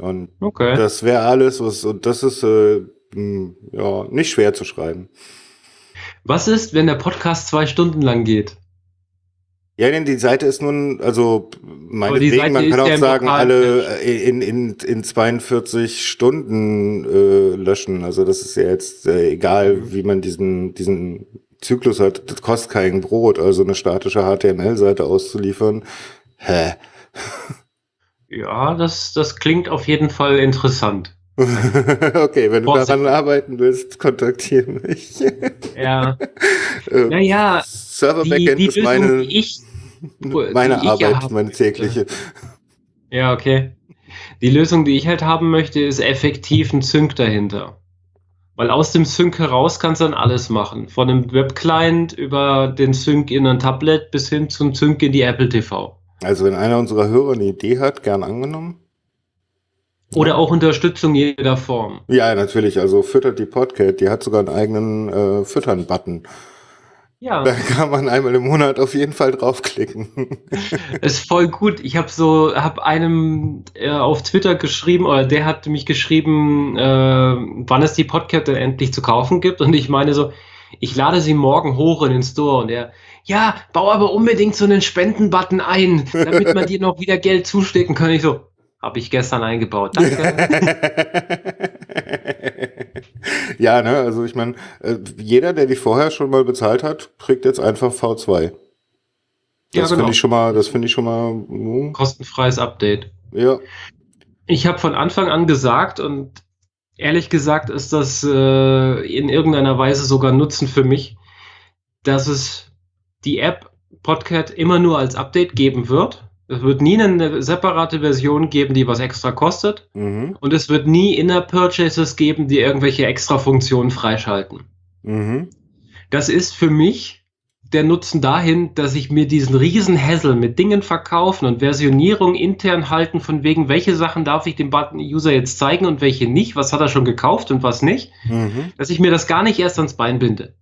Und Okay. das wäre alles, was, und das ist äh, mh, ja nicht schwer zu schreiben. Was ist, wenn der Podcast zwei Stunden lang geht? Ja, denn die Seite ist nun, also meinetwegen, man kann auch sagen, alle in, in, in 42 Stunden äh, löschen. Also das ist ja jetzt äh, egal, wie man diesen, diesen Zyklus hat. Das kostet kein Brot, also eine statische HTML-Seite auszuliefern. Hä? Ja, das, das klingt auf jeden Fall interessant. okay, wenn du Vorsicht. daran arbeiten willst, kontaktiere mich. Ja, Äh, naja, Server die, Backend die ist Lösung, meine, die ich, meine die ja Arbeit, haben meine tägliche. Ja, okay. Die Lösung, die ich halt haben möchte, ist effektiv ein Sync dahinter. Weil aus dem Sync heraus kannst du dann alles machen. Von einem Webclient über den Sync in ein Tablet bis hin zum Sync in die Apple TV. Also wenn einer unserer Hörer eine Idee hat, gern angenommen. Oder auch Unterstützung jeder Form. Ja, natürlich. Also füttert die Podcat. Die hat sogar einen eigenen äh, Füttern-Button. Ja, Da kann man einmal im Monat auf jeden Fall draufklicken. ist voll gut. Ich habe so, habe einem äh, auf Twitter geschrieben, oder der hat mich geschrieben, äh, wann es die Podcast denn endlich zu kaufen gibt. Und ich meine so, ich lade sie morgen hoch in den Store. Und er, ja, bau aber unbedingt so einen Spendenbutton ein, damit man dir noch wieder Geld zustecken kann. Ich so, habe ich gestern eingebaut. Danke. ja, ne, also ich meine, äh, jeder, der die vorher schon mal bezahlt hat, kriegt jetzt einfach V2. Ja, Das genau. finde ich schon mal, das finde ich schon mal, hm, Kostenfreies Update. ja. Ich habe von Anfang an gesagt und ehrlich gesagt ist das äh, in irgendeiner Weise sogar Nutzen für mich, dass es die App Podcast immer nur als Update geben wird. Es wird nie eine separate Version geben, die was extra kostet. Mhm. Und es wird nie Inner Purchases geben, die irgendwelche extra Funktionen freischalten. Mhm. Das ist für mich der Nutzen dahin, dass ich mir diesen riesen Hassel mit Dingen verkaufen und Versionierung intern halten, von wegen, welche Sachen darf ich dem Button-User jetzt zeigen und welche nicht, was hat er schon gekauft und was nicht, Mhm. dass ich mir das gar nicht erst ans Bein binde.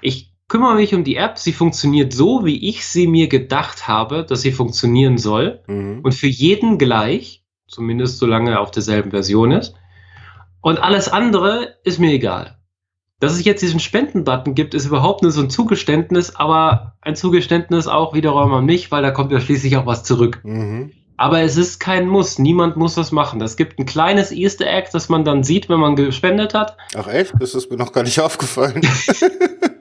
Ich kümmere mich um die App, sie funktioniert so, wie ich sie mir gedacht habe, dass sie funktionieren soll Mhm. und für jeden gleich, zumindest solange er auf derselben Version ist. Und alles andere ist mir egal. Dass es jetzt diesen Spenden-Button gibt, ist überhaupt nur so ein Zugeständnis, aber ein Zugeständnis auch wiederum an mich, weil da kommt ja schließlich auch was zurück. Mhm. Aber es ist kein Muss. Niemand muss das machen. Es gibt ein kleines Easter Egg, das man dann sieht, wenn man gespendet hat. Ach echt? Das ist mir noch gar nicht aufgefallen.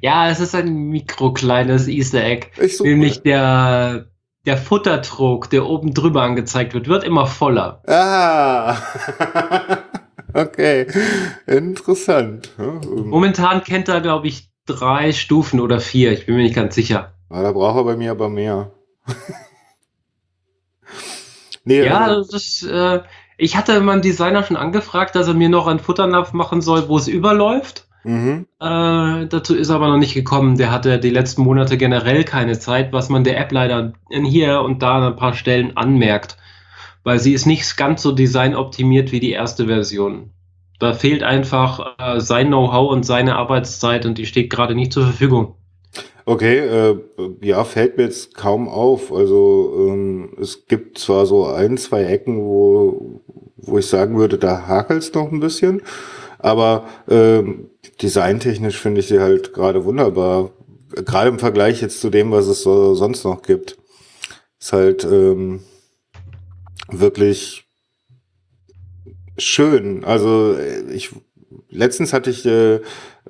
Ja, es ist ein mikrokleines Easter Egg. Suche Nämlich der, der Futtertrog, der oben drüber angezeigt wird, wird immer voller. Ah. okay. Interessant. Ähm, Momentan kennt er, glaube ich, drei Stufen oder vier. Ich bin mir nicht ganz sicher. ah, da braucht er bei mir aber mehr. nee, Ja, also, das ist, äh, ich hatte meinem Designer schon angefragt, dass er mir noch einen Futternapf machen soll, wo es überläuft. Mhm. Äh, dazu ist er aber noch nicht gekommen. Der hatte die letzten Monate generell keine Zeit, was man der App leider in hier und da an ein paar Stellen anmerkt. Weil sie ist nicht ganz so designoptimiert wie die erste Version. Da fehlt einfach äh, sein Know-how und seine Arbeitszeit und die steht gerade nicht zur Verfügung. Okay, äh, ja, fällt mir jetzt kaum auf. Also ähm, es gibt zwar so ein, zwei Ecken, wo, wo ich sagen würde, da hakelt's noch ein bisschen, aber ähm, designtechnisch finde ich sie halt gerade wunderbar. Gerade im Vergleich jetzt zu dem, was es so sonst noch gibt. Ist halt ähm, wirklich schön. Also äh, ich letztens hatte ich äh,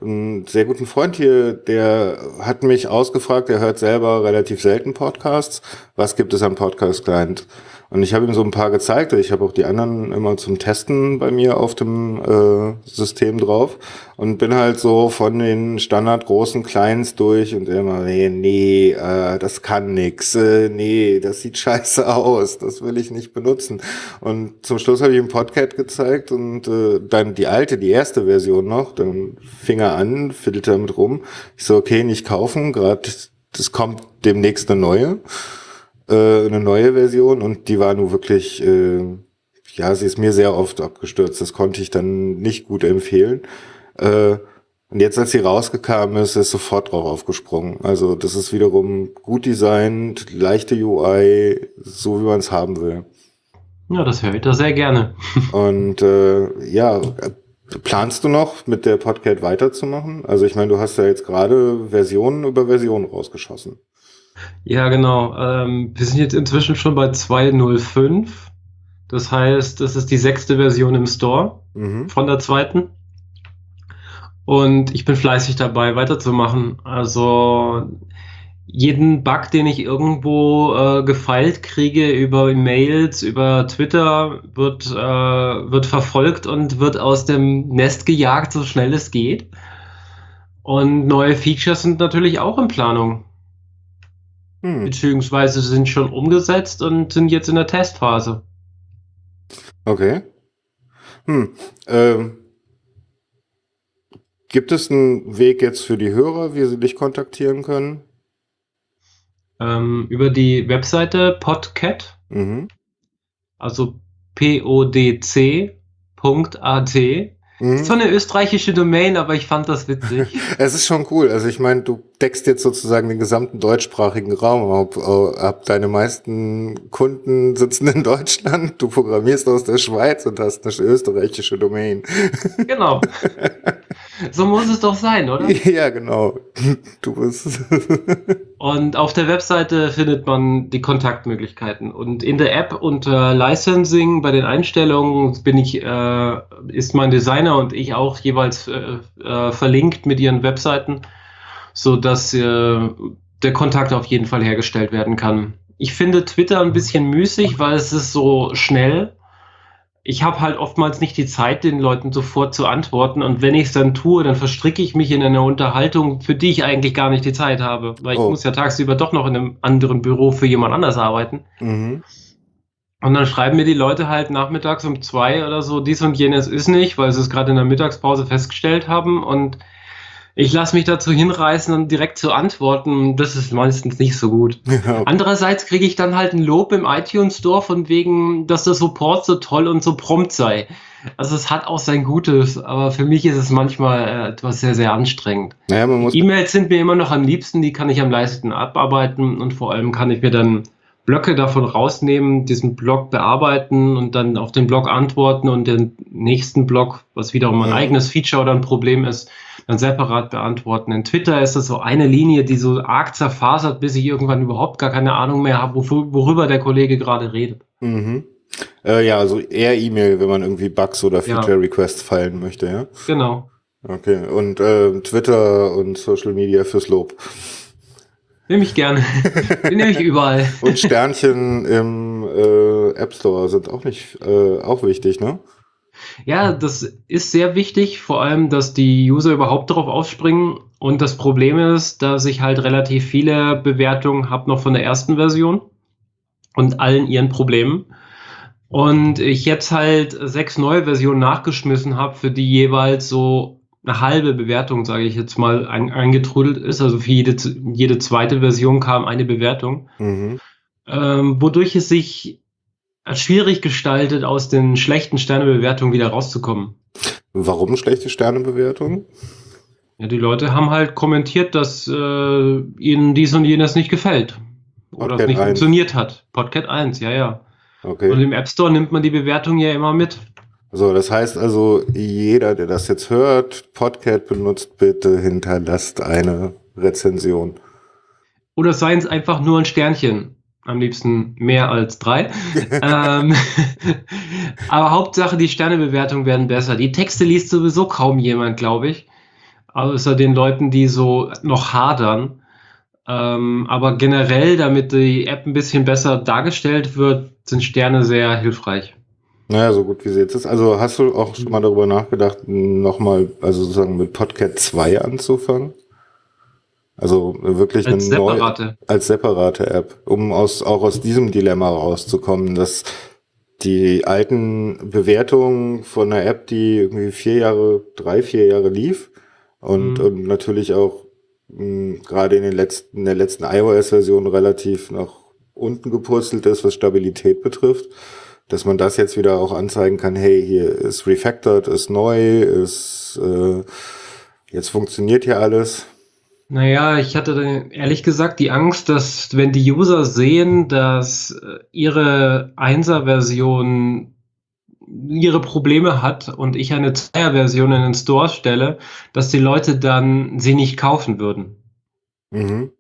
einen sehr guten Freund hier, der hat mich ausgefragt, er hört selber relativ selten Podcasts. Was gibt es am Podcast-Client? Und ich habe ihm so ein paar gezeigt. Ich habe auch die anderen immer zum Testen bei mir auf dem äh, System drauf und bin halt so von den Standard großen Clients durch und immer, nee, nee äh, das kann nix, äh, nee, das sieht scheiße aus, das will ich nicht benutzen. Und zum Schluss habe ich ihm Podcat gezeigt und äh, dann die alte, die erste Version noch, dann fing er an, fiddelte damit rum. Ich so, okay, nicht kaufen, gerade das kommt demnächst eine neue äh, eine neue Version und die war nur wirklich, äh, ja, sie ist mir sehr oft abgestürzt. Das konnte ich dann nicht gut empfehlen. Äh, und jetzt, als sie rausgekommen ist, ist sofort drauf aufgesprungen. Also das ist wiederum gut designt, leichte UI, so wie man es haben will. Ja, das höre ich da sehr gerne. Und äh, ja, planst du noch mit der Podcast weiterzumachen? Also ich meine, du hast ja jetzt gerade Versionen über Versionen rausgeschossen. Ja, genau. Ähm, wir sind jetzt inzwischen schon bei 2.05. Das heißt, das ist die sechste Version im Store Mhm. von der zweiten. Und ich bin fleißig dabei, weiterzumachen. Also jeden Bug, den ich irgendwo äh, gefeilt kriege über Mails, über Twitter, wird, äh, wird verfolgt und wird aus dem Nest gejagt, so schnell es geht. Und neue Features sind natürlich auch in Planung, Hm. beziehungsweise sind schon umgesetzt und sind jetzt in der Testphase. Okay. Hm. Ähm, gibt es einen Weg jetzt für die Hörer, wie sie dich kontaktieren können? Ähm, über die Webseite Podcat, Mhm. also podc.at. Mhm. Ist zwar eine österreichische Domain, aber ich fand das witzig. Es ist schon cool. Also ich meine, du deckst jetzt sozusagen den gesamten deutschsprachigen Raum ab. Äh, ab. Deine meisten Kunden sitzen in Deutschland, du programmierst aus der Schweiz und hast eine österreichische Domain. genau. So muss es doch sein, oder? ja, genau. Du bist. Und auf der Webseite findet man die Kontaktmöglichkeiten. Und in der App unter Licensing bei den Einstellungen bin ich, äh, ist mein Designer und ich auch jeweils äh, äh, verlinkt mit ihren Webseiten, so dass äh, der Kontakt auf jeden Fall hergestellt werden kann. Ich finde Twitter ein bisschen müßig, weil es ist so schnell. Ich habe halt oftmals nicht die Zeit, den Leuten sofort zu antworten. Und wenn ich es dann tue, dann verstricke ich mich in eine Unterhaltung, für die ich eigentlich gar nicht die Zeit habe. Weil ich Oh. muss ja tagsüber doch noch in einem anderen Büro für jemand anders arbeiten. mhm. Und dann schreiben mir die Leute halt nachmittags um zwei oder so, dies und jenes ist nicht, weil sie es gerade in der Mittagspause festgestellt haben. Und ich lasse mich dazu hinreißen, dann direkt zu antworten. Das ist meistens nicht so gut. Ja, Andererseits kriege ich dann halt ein Lob im iTunes Store von wegen, dass der Support so toll und so prompt sei. Also es hat auch sein Gutes, aber für mich ist es manchmal äh, etwas sehr, sehr anstrengend. naja. E-Mails sind mir immer noch am liebsten, die kann ich am leichtesten abarbeiten und vor allem kann ich mir dann Blöcke davon rausnehmen, diesen Block bearbeiten und dann auf den Block antworten und den nächsten Block, was wiederum ein Ja. eigenes Feature oder ein Problem ist, dann separat beantworten. In Twitter ist das so eine Linie, die so arg zerfasert, bis ich irgendwann überhaupt gar keine Ahnung mehr habe, worüber der Kollege gerade redet. Mhm. Äh, ja, also eher E-Mail, wenn man irgendwie Bugs oder Ja. Feature Requests feilen möchte, ja. Genau. Okay. Und äh, Twitter und Social Media fürs Lob. Nehme ich gerne. Den nehme ich überall. Und Sternchen im äh, App Store sind auch nicht äh, auch wichtig, ne? Ja, das ist sehr wichtig, vor allem, dass die User überhaupt darauf aufspringen. Und das Problem ist, dass ich halt relativ viele Bewertungen habe noch von der ersten Version und allen ihren Problemen. Und ich jetzt halt sechs neue Versionen nachgeschmissen habe, für die jeweils so eine halbe Bewertung, sage ich jetzt mal, ein, eingetrudelt ist. Also für jede, jede zweite Version kam eine Bewertung Mhm. ähm, wodurch es sich schwierig gestaltet, aus den schlechten Sternebewertungen wieder rauszukommen. Warum schlechte Sternebewertung? Ja, die Leute haben halt kommentiert, dass äh, ihnen dies und jenes nicht gefällt. Oder es nicht 1. funktioniert hat. Podcast 1, ja, ja. Und Okay. im App Store nimmt man die Bewertung ja immer mit. So, das heißt also, jeder, der das jetzt hört, Podcat benutzt, bitte hinterlasst eine Rezension. Oder seien es einfach nur ein Sternchen. Am liebsten mehr als drei. ähm, aber Hauptsache, die Sternebewertungen werden besser. Die Texte liest sowieso kaum jemand, glaube ich. Außer den Leuten, die so noch hadern. Ähm, aber generell, damit die App ein bisschen besser dargestellt wird, sind Sterne sehr hilfreich. Naja, so gut wie sie jetzt ist. Also hast du auch schon mal darüber nachgedacht, nochmal, also sozusagen mit Podcat 2 anzufangen? Also wirklich Als eine neue, separate. als separate App, um aus, auch aus diesem Dilemma rauszukommen, dass die alten Bewertungen von einer App, die irgendwie vier Jahre, drei, vier Jahre lief und, Mhm. und natürlich auch mh, gerade in den letzten, in der letzten iOS-Version relativ nach unten gepurzelt ist, was Stabilität betrifft, dass man das jetzt wieder auch anzeigen kann, hey, hier ist refactored, ist neu, ist äh, jetzt funktioniert hier alles. Naja, ich hatte ehrlich gesagt die Angst, dass wenn die User sehen, dass äh, ihre 1er-Version ihre Probleme hat und ich eine 2er-Version in den Store stelle, dass die Leute dann sie nicht kaufen würden. Mhm.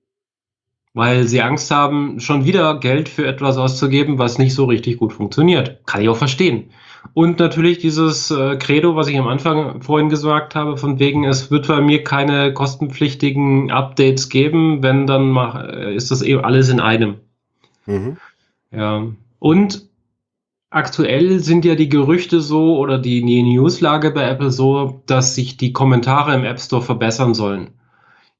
Weil sie Angst haben, schon wieder Geld für etwas auszugeben, was nicht so richtig gut funktioniert. Kann ich auch verstehen. Und natürlich dieses äh, Credo, was ich am Anfang vorhin gesagt habe, von wegen, es wird bei mir keine kostenpflichtigen Updates geben, wenn dann mach, äh, ist das eben alles in einem. Mhm. Ja. Und aktuell sind ja die Gerüchte so oder die, die Newslage bei Apple so, dass sich die Kommentare im App Store verbessern sollen.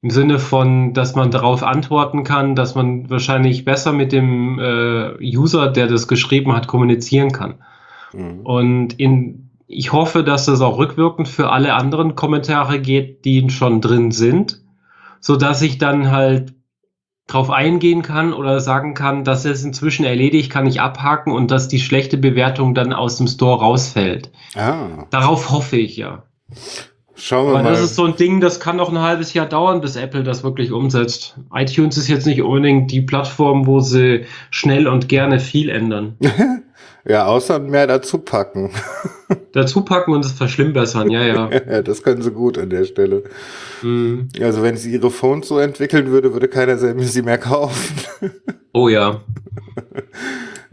Im Sinne von, dass man darauf antworten kann, dass man wahrscheinlich besser mit dem äh, User, der das geschrieben hat, kommunizieren kann. Mhm. Und in, ich hoffe, dass das auch rückwirkend für alle anderen Kommentare geht, die schon drin sind, so dass ich dann halt drauf eingehen kann oder sagen kann, das ist inzwischen erledigt, kann ich abhaken und dass die schlechte Bewertung dann aus dem Store rausfällt. Ah, Darauf hoffe ich ja. schauen wir Aber mal. das ist so ein Ding, das kann noch ein halbes Jahr dauern, bis Apple das wirklich umsetzt. iTunes ist jetzt nicht unbedingt die Plattform, wo sie schnell und gerne viel ändern. ja, außer mehr dazu packen. Dazu packen und es verschlimmbessern, ja, ja. ja, das können sie gut an der Stelle. Hm. Also wenn sie ihre Phones so entwickeln würde, würde keiner sie mehr kaufen. Oh ja.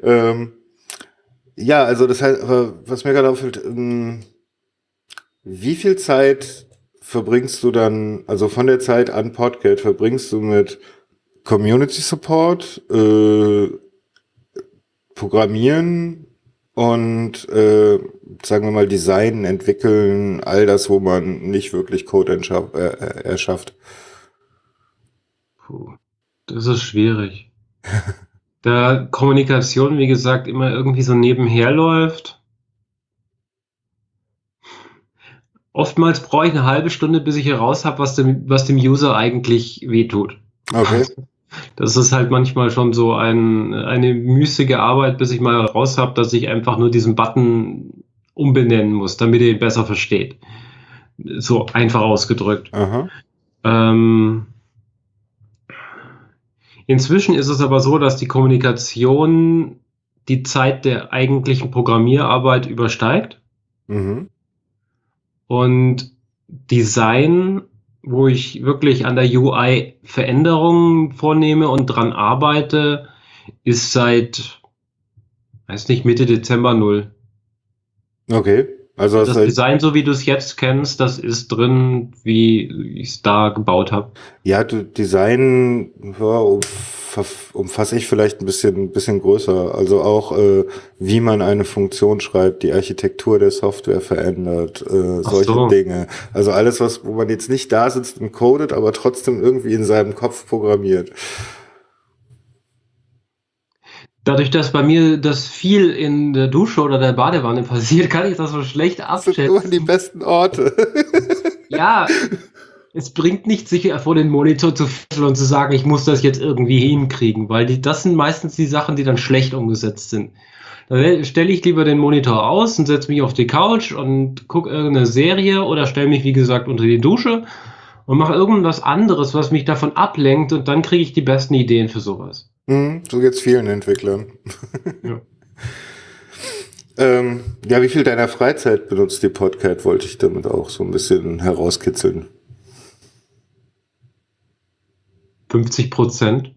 ähm, ja, also das heißt, was mir gerade auffällt, ähm, wie viel Zeit verbringst du dann, also von der Zeit an Podcast, verbringst du mit Community Support, äh, Programmieren und äh, sagen wir mal Design, entwickeln, all das, wo man nicht wirklich Code äh, äh, erschafft. Puh, das ist schwierig. da Kommunikation, wie gesagt, immer irgendwie so nebenher läuft. Oftmals brauche ich eine halbe Stunde, bis ich heraus habe, was dem, was dem User eigentlich wehtut. Okay. Das ist halt manchmal schon so ein, eine müßige Arbeit, bis ich mal raus habe, dass ich einfach nur diesen Button umbenennen muss, damit ihr ihn besser versteht. So einfach ausgedrückt. Ähm, inzwischen ist es aber so, dass die Kommunikation die Zeit der eigentlichen Programmierarbeit übersteigt Mhm. und Design, wo ich wirklich an der UI Veränderungen vornehme und dran arbeite, ist seit, weiß nicht, Mitte Dezember null. Okay. Also Das das heißt, Design, so wie du es jetzt kennst, das ist drin, wie ich es da gebaut habe. ja, du, Design ja, umfasse ich vielleicht ein bisschen, ein bisschen größer. Also auch, äh, wie man eine Funktion schreibt, die Architektur der Software verändert, äh, solche so. Dinge. Also alles, was, wo man jetzt nicht da sitzt und codet, aber trotzdem irgendwie in seinem Kopf programmiert. Dadurch, dass bei mir das viel in der Dusche oder der Badewanne passiert, kann ich das so schlecht Das sind immer die abschätzen. besten Orte. Ja, es bringt nicht, sich vor den Monitor zu fesseln und zu sagen, ich muss das jetzt irgendwie hinkriegen, weil die, das sind meistens die Sachen, die dann schlecht umgesetzt sind. Da stelle ich lieber den Monitor aus und setze mich auf die Couch und gucke irgendeine Serie oder stelle mich, wie gesagt, unter die Dusche und mache irgendwas anderes, was mich davon ablenkt und dann kriege ich die besten Ideen für sowas. Hm, so geht's vielen Entwicklern. Ja. ähm, ja, wie viel deiner Freizeit benutzt die Podcast, wollte ich damit auch so ein bisschen herauskitzeln. 50 Prozent.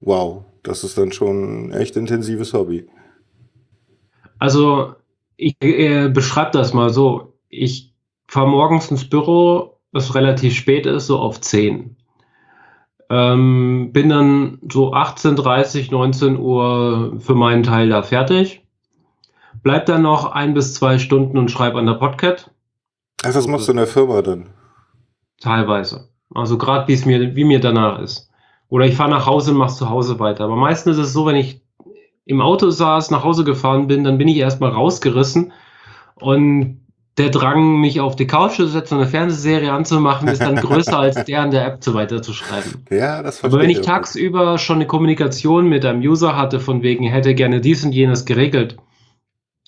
Wow, das ist dann schon ein echt intensives Hobby. Also, ich äh, beschreibe das mal so. Ich fahre morgens ins Büro, was relativ spät ist, so auf 10. Ähm, bin dann so 18.30, 19 Uhr für meinen Teil da fertig. Bleib dann noch ein bis zwei Stunden und schreibe an der Podcast. Ach, was machst du in der Firma dann? Teilweise. Also gerade wie es mir, wie mir danach ist. Oder ich fahre nach Hause und mache zu Hause weiter. Aber meistens ist es so, wenn ich im Auto saß, nach Hause gefahren bin, dann bin ich erstmal rausgerissen und der Drang, mich auf die Couch zu setzen und eine Fernsehserie anzumachen, ist dann größer als der an der App zu weiterzuschreiben. Ja, das Aber wenn ich tagsüber schon eine Kommunikation mit einem User hatte, von wegen hätte gerne dies und jenes geregelt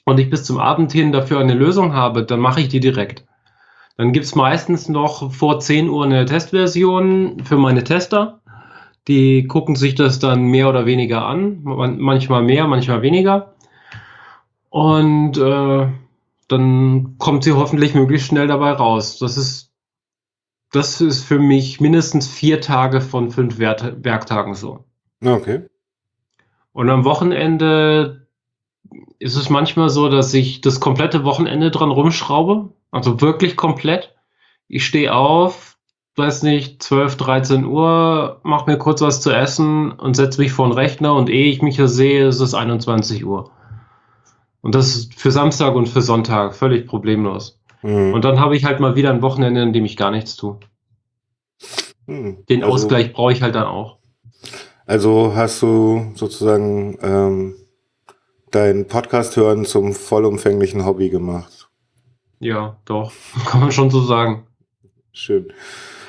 und ich bis zum Abend hin dafür eine Lösung habe, dann mache ich die direkt. Dann gibt es meistens noch vor 10 Uhr eine Testversion für meine Tester. Die gucken sich das dann mehr oder weniger an. Man- Manchmal mehr, manchmal weniger. Und äh, dann kommt sie hoffentlich möglichst schnell dabei raus. Das ist, das ist für mich mindestens vier Tage von fünf Werktagen so. Okay. Und am Wochenende ist es manchmal so, dass ich das komplette Wochenende dran rumschraube. Also wirklich komplett. Ich stehe auf, weiß nicht, 12, 13 Uhr, mach mir kurz was zu essen und setze mich vor den Rechner und ehe ich mich hier sehe, ist es 21 Uhr. Und das ist für Samstag und für Sonntag völlig problemlos. Mhm. Und dann habe ich halt mal wieder ein Wochenende, in dem ich gar nichts tue. Mhm. Den Also- Ausgleich brauche ich halt dann auch. Also hast du sozusagen ähm, dein Podcast hören zum vollumfänglichen Hobby gemacht. Ja, doch. Kann man schon so sagen. Schön.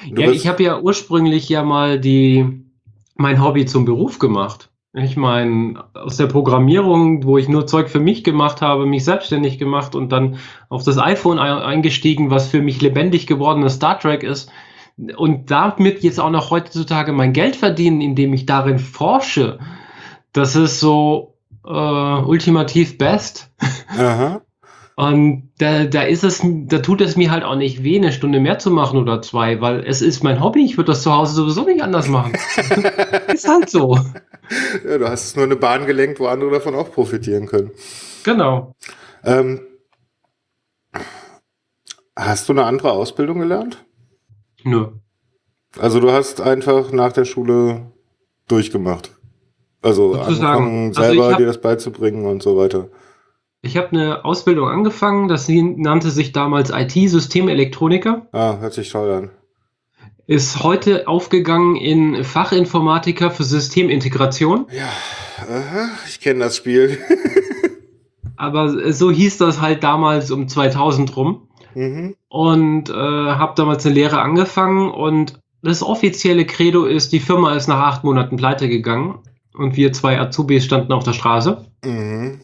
Du Ja, ich habe ja ursprünglich ja mal die, mein Hobby zum Beruf gemacht. Ich meine, aus der Programmierung, wo ich nur Zeug für mich gemacht habe, mich selbstständig gemacht und dann auf das iPhone ein- eingestiegen, was für mich lebendig gewordenes Star Trek ist. Und damit jetzt auch noch heutzutage mein Geld verdienen, indem ich darin forsche. Das ist so äh, ultimativ best. Aha. Und da, da ist es, da tut es mir halt auch nicht weh, eine Stunde mehr zu machen oder zwei, weil es ist mein Hobby. Ich würde das zu Hause sowieso nicht anders machen. ist halt so. Ja, du hast nur eine Bahn gelenkt, wo andere davon auch profitieren können. Genau. Ähm, hast du eine andere Ausbildung gelernt? Nö. Also du hast einfach nach der Schule durchgemacht. Also angefangen, Also selber hab- dir das beizubringen und so weiter. Ich habe eine Ausbildung angefangen, das nannte sich damals IT-Systemelektroniker, Ah, hört sich toll an. ist heute aufgegangen in Fachinformatiker für Systemintegration. Ja, aha, ich kenne das Spiel. Aber so hieß das halt damals um 2000 rum. mhm. und äh, habe damals eine Lehre angefangen und das offizielle Credo ist, die Firma ist nach acht Monaten pleite gegangen und wir zwei Azubis standen auf der Straße. Mhm.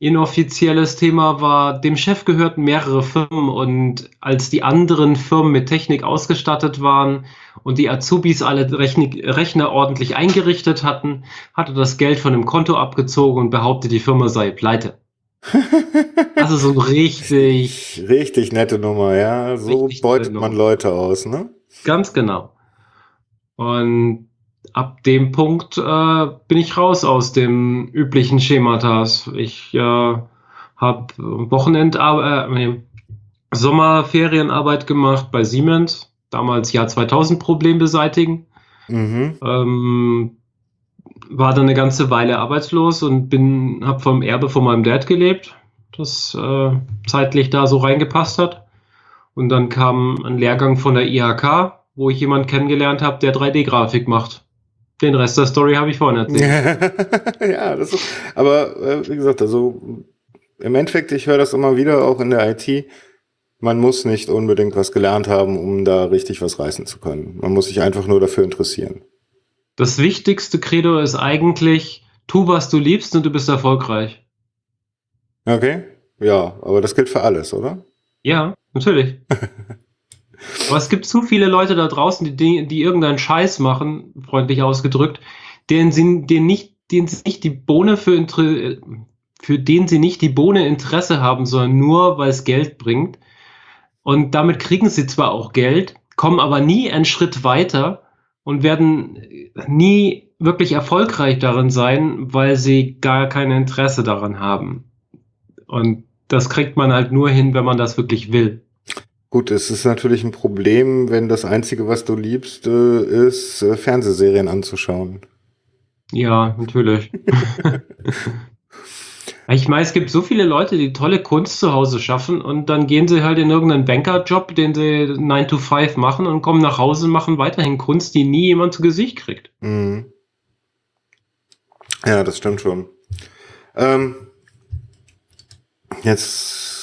Inoffizielles Thema war, dem Chef gehörten mehrere Firmen und als die anderen Firmen mit Technik ausgestattet waren und die Azubis alle Rechnik, Rechner ordentlich eingerichtet hatten, hatte das Geld von dem Konto abgezogen und behauptet, die Firma sei pleite. Also so richtig Richtig nette Nummer, ja. So beutet man. Leute aus, ne? Ganz genau. Und ab dem Punkt äh, bin ich raus aus dem üblichen Schematas. Ich äh, habe Wochenendarbeit, äh, Sommerferienarbeit gemacht bei Siemens. Damals Jahr 2000 Problem beseitigen. Mhm. Ähm, war dann eine ganze Weile arbeitslos und bin, habe vom Erbe von meinem Dad gelebt, das äh, zeitlich da so reingepasst hat. Und dann kam ein Lehrgang von der IHK, wo ich jemanden kennengelernt habe, der 3D-Grafik macht. Den Rest der Story habe ich vorhin erzählt. ja, das ist, aber äh, wie gesagt, also im Endeffekt, ich höre das immer wieder auch in der IT. Man muss nicht unbedingt was gelernt haben, um da richtig was reißen zu können. Man muss sich einfach nur dafür interessieren. Das wichtigste Credo ist eigentlich, tu, was du liebst und du bist erfolgreich. Okay? Ja, aber das gilt für alles, oder? Ja, natürlich. Aber es gibt zu viele Leute da draußen, die, die, irgendeinen Scheiß machen, freundlich ausgedrückt, denen sie, denen nicht, denen sie nicht die Bohne für, für den sie nicht die Bohne Interesse haben, sondern nur, weil es Geld bringt. Und damit kriegen sie zwar auch Geld, kommen aber nie einen Schritt weiter und werden nie wirklich erfolgreich darin sein, weil sie gar kein Interesse daran haben. Und das kriegt man halt nur hin, wenn man das wirklich will. Gut, es ist natürlich ein Problem, wenn das Einzige, was du liebst, äh, ist, äh, Fernsehserien anzuschauen. Ja, natürlich. ich meine, es gibt so viele Leute, die tolle Kunst zu Hause schaffen und dann gehen sie halt in irgendeinen Bankerjob, den sie 9 to 5 machen und kommen nach Hause und machen weiterhin Kunst, die nie jemand zu Gesicht kriegt. Mhm. Ja, das stimmt schon. Ähm, jetzt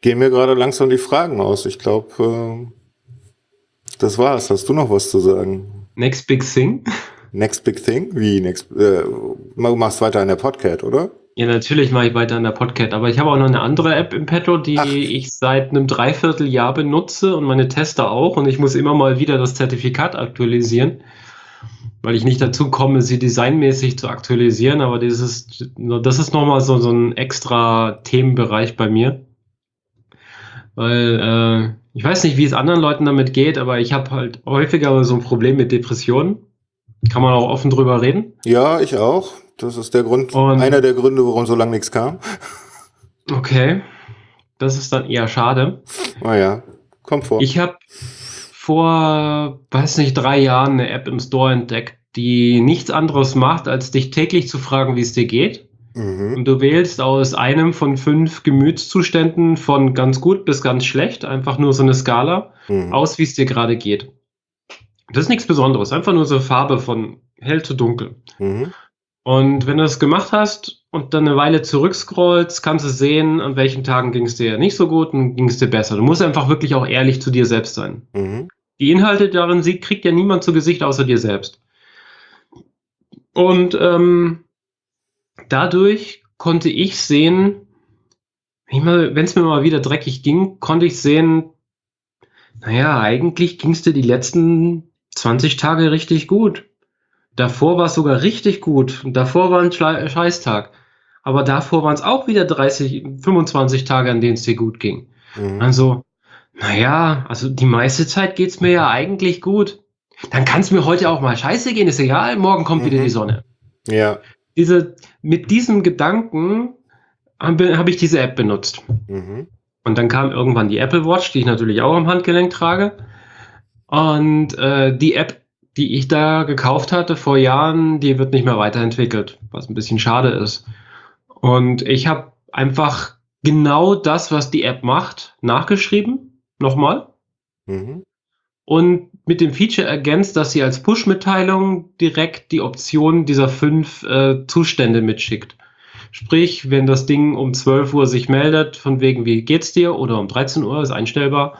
gehen mir gerade langsam die Fragen aus. Ich glaube, äh, das war's. Hast du noch was zu sagen? Next Big Thing? Next Big Thing? Wie next? Äh, du machst weiter in der Podcast, oder? Ja, natürlich mache ich weiter an der Podcat, aber ich habe auch noch eine andere App im Petto, die Ach. ich seit einem Dreivierteljahr benutze und meine Tester auch. Und ich muss immer mal wieder das Zertifikat aktualisieren, weil ich nicht dazu komme, sie designmäßig zu aktualisieren. Aber dieses, das ist nochmal so, so ein extra Themenbereich bei mir. Weil äh, ich weiß nicht, wie es anderen Leuten damit geht, aber ich habe halt häufiger so ein Problem mit Depressionen. Kann man auch offen drüber reden. Ja, ich auch. Das ist der Grund, Und- einer der Gründe, warum so lange nichts kam. Okay. Das ist dann eher schade. Naja, kommt vor. Ich habe vor, weiß nicht, drei Jahren eine App im Store entdeckt, die nichts anderes macht, als dich täglich zu fragen, wie es dir geht. Mhm. Und du wählst aus einem von fünf Gemütszuständen von ganz gut bis ganz schlecht, einfach nur so eine Skala, Mhm. aus, wie es dir gerade geht. Das ist nichts Besonderes, einfach nur so Farbe von hell zu dunkel. Mhm. Und wenn du das gemacht hast und dann eine Weile zurückscrollst, kannst du sehen, an welchen Tagen ging es dir nicht so gut und ging es dir besser. Du musst einfach wirklich auch ehrlich zu dir selbst sein. Mhm. Die Inhalte darin sieht, kriegt ja niemand zu Gesicht außer dir selbst. Und ähm, dadurch konnte ich sehen, wenn es mir mal wieder dreckig ging, konnte ich sehen, naja, eigentlich ging es dir die letzten 20 Tage richtig gut. Davor war es sogar richtig gut. Davor war ein Schle- Scheißtag. Aber davor waren es auch wieder 30, 25 Tage, an denen es dir gut ging. Mhm. Also, naja, also die meiste Zeit geht's mir ja eigentlich gut. Dann kann es mir heute auch mal scheiße gehen, ist egal, morgen kommt wieder Mhm. die Sonne. Ja. Diese, mit diesem Gedanken habe hab ich diese App benutzt. Mhm. Und dann kam irgendwann die Apple Watch, die ich natürlich auch am Handgelenk trage. Und äh, die App, die ich da gekauft hatte vor Jahren, die wird nicht mehr weiterentwickelt, was ein bisschen schade ist. Und ich habe einfach genau das, was die App macht, nachgeschrieben. Nochmal. Mhm. Und mit dem Feature ergänzt, dass sie als Push-Mitteilung direkt die Option dieser fünf äh, Zustände mitschickt. Sprich, wenn das Ding um 12 Uhr sich meldet, von wegen, wie geht's dir, oder um 13 Uhr ist einstellbar,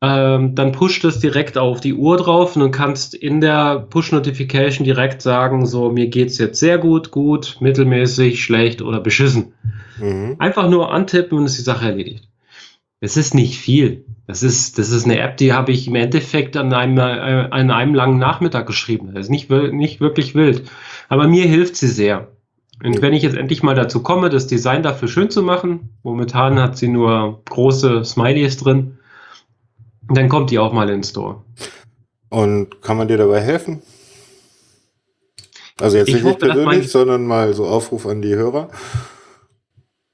ähm, dann pusht es direkt auf die Uhr drauf und du kannst in der Push-Notification direkt sagen, so, mir geht's jetzt sehr gut, gut, mittelmäßig, schlecht oder beschissen. Mhm. Einfach nur antippen und ist die Sache erledigt. Es ist nicht viel. Das ist, das ist eine App, die habe ich im Endeffekt an einem, äh, an einem langen Nachmittag geschrieben. Das ist nicht, nicht wirklich wild. Aber mir hilft sie sehr. Und wenn ich jetzt endlich mal dazu komme, das Design dafür schön zu machen, momentan hat sie nur große Smileys drin, dann kommt die auch mal in den Store. Und kann man dir dabei helfen? Also jetzt Ich nicht ich hoffe, persönlich, sondern mal so Aufruf an die Hörer.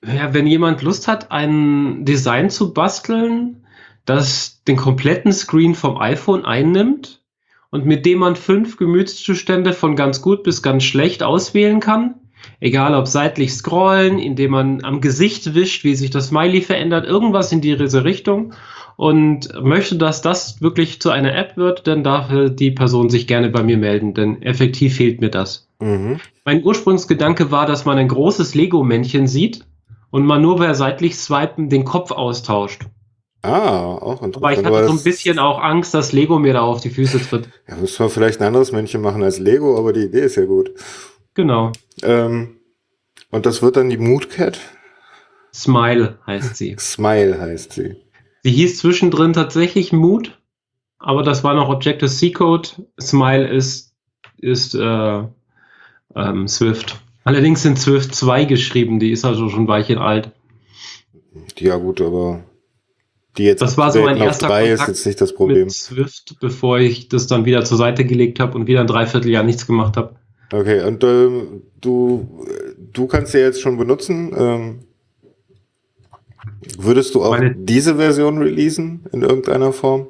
Ja, wenn jemand Lust hat, ein Design zu basteln, das den kompletten Screen vom iPhone einnimmt und mit dem man fünf Gemütszustände von ganz gut bis ganz schlecht auswählen kann, egal ob seitlich scrollen, indem man am Gesicht wischt, wie sich das Smiley verändert, irgendwas in diese Richtung und möchte, dass das wirklich zu einer App wird, dann darf die Person sich gerne bei mir melden, denn effektiv fehlt mir das. Mhm. Mein Ursprungsgedanke war, dass man ein großes Lego-Männchen sieht und man nur bei seitlich Swipen den Kopf austauscht. Ah, auch interessant. Aber ich Aber hatte so ein bisschen auch Angst, dass Lego mir da auf die Füße tritt. Ja, müssen wir vielleicht ein anderes Männchen machen als Lego, aber die Idee ist ja gut. Genau. Ähm, und das wird dann die Mood Cat? Smile heißt sie. Smile heißt sie. Sie hieß zwischendrin tatsächlich Mood, aber das war noch Objective-C-Code. Smile ist, ist äh, ähm, Swift. Allerdings sind Swift 2 geschrieben, die ist also schon ein Weilchen alt. Ja, gut, aber die jetzt Das war so mein erster drei ist Kontakt jetzt nicht das Problem. Mit Swift, bevor ich das dann wieder zur Seite gelegt habe und wieder ein Dreivierteljahr nichts gemacht habe. Okay, und ähm, du, du kannst sie jetzt schon benutzen. Ähm, würdest du auch Meine- diese Version releasen in irgendeiner Form?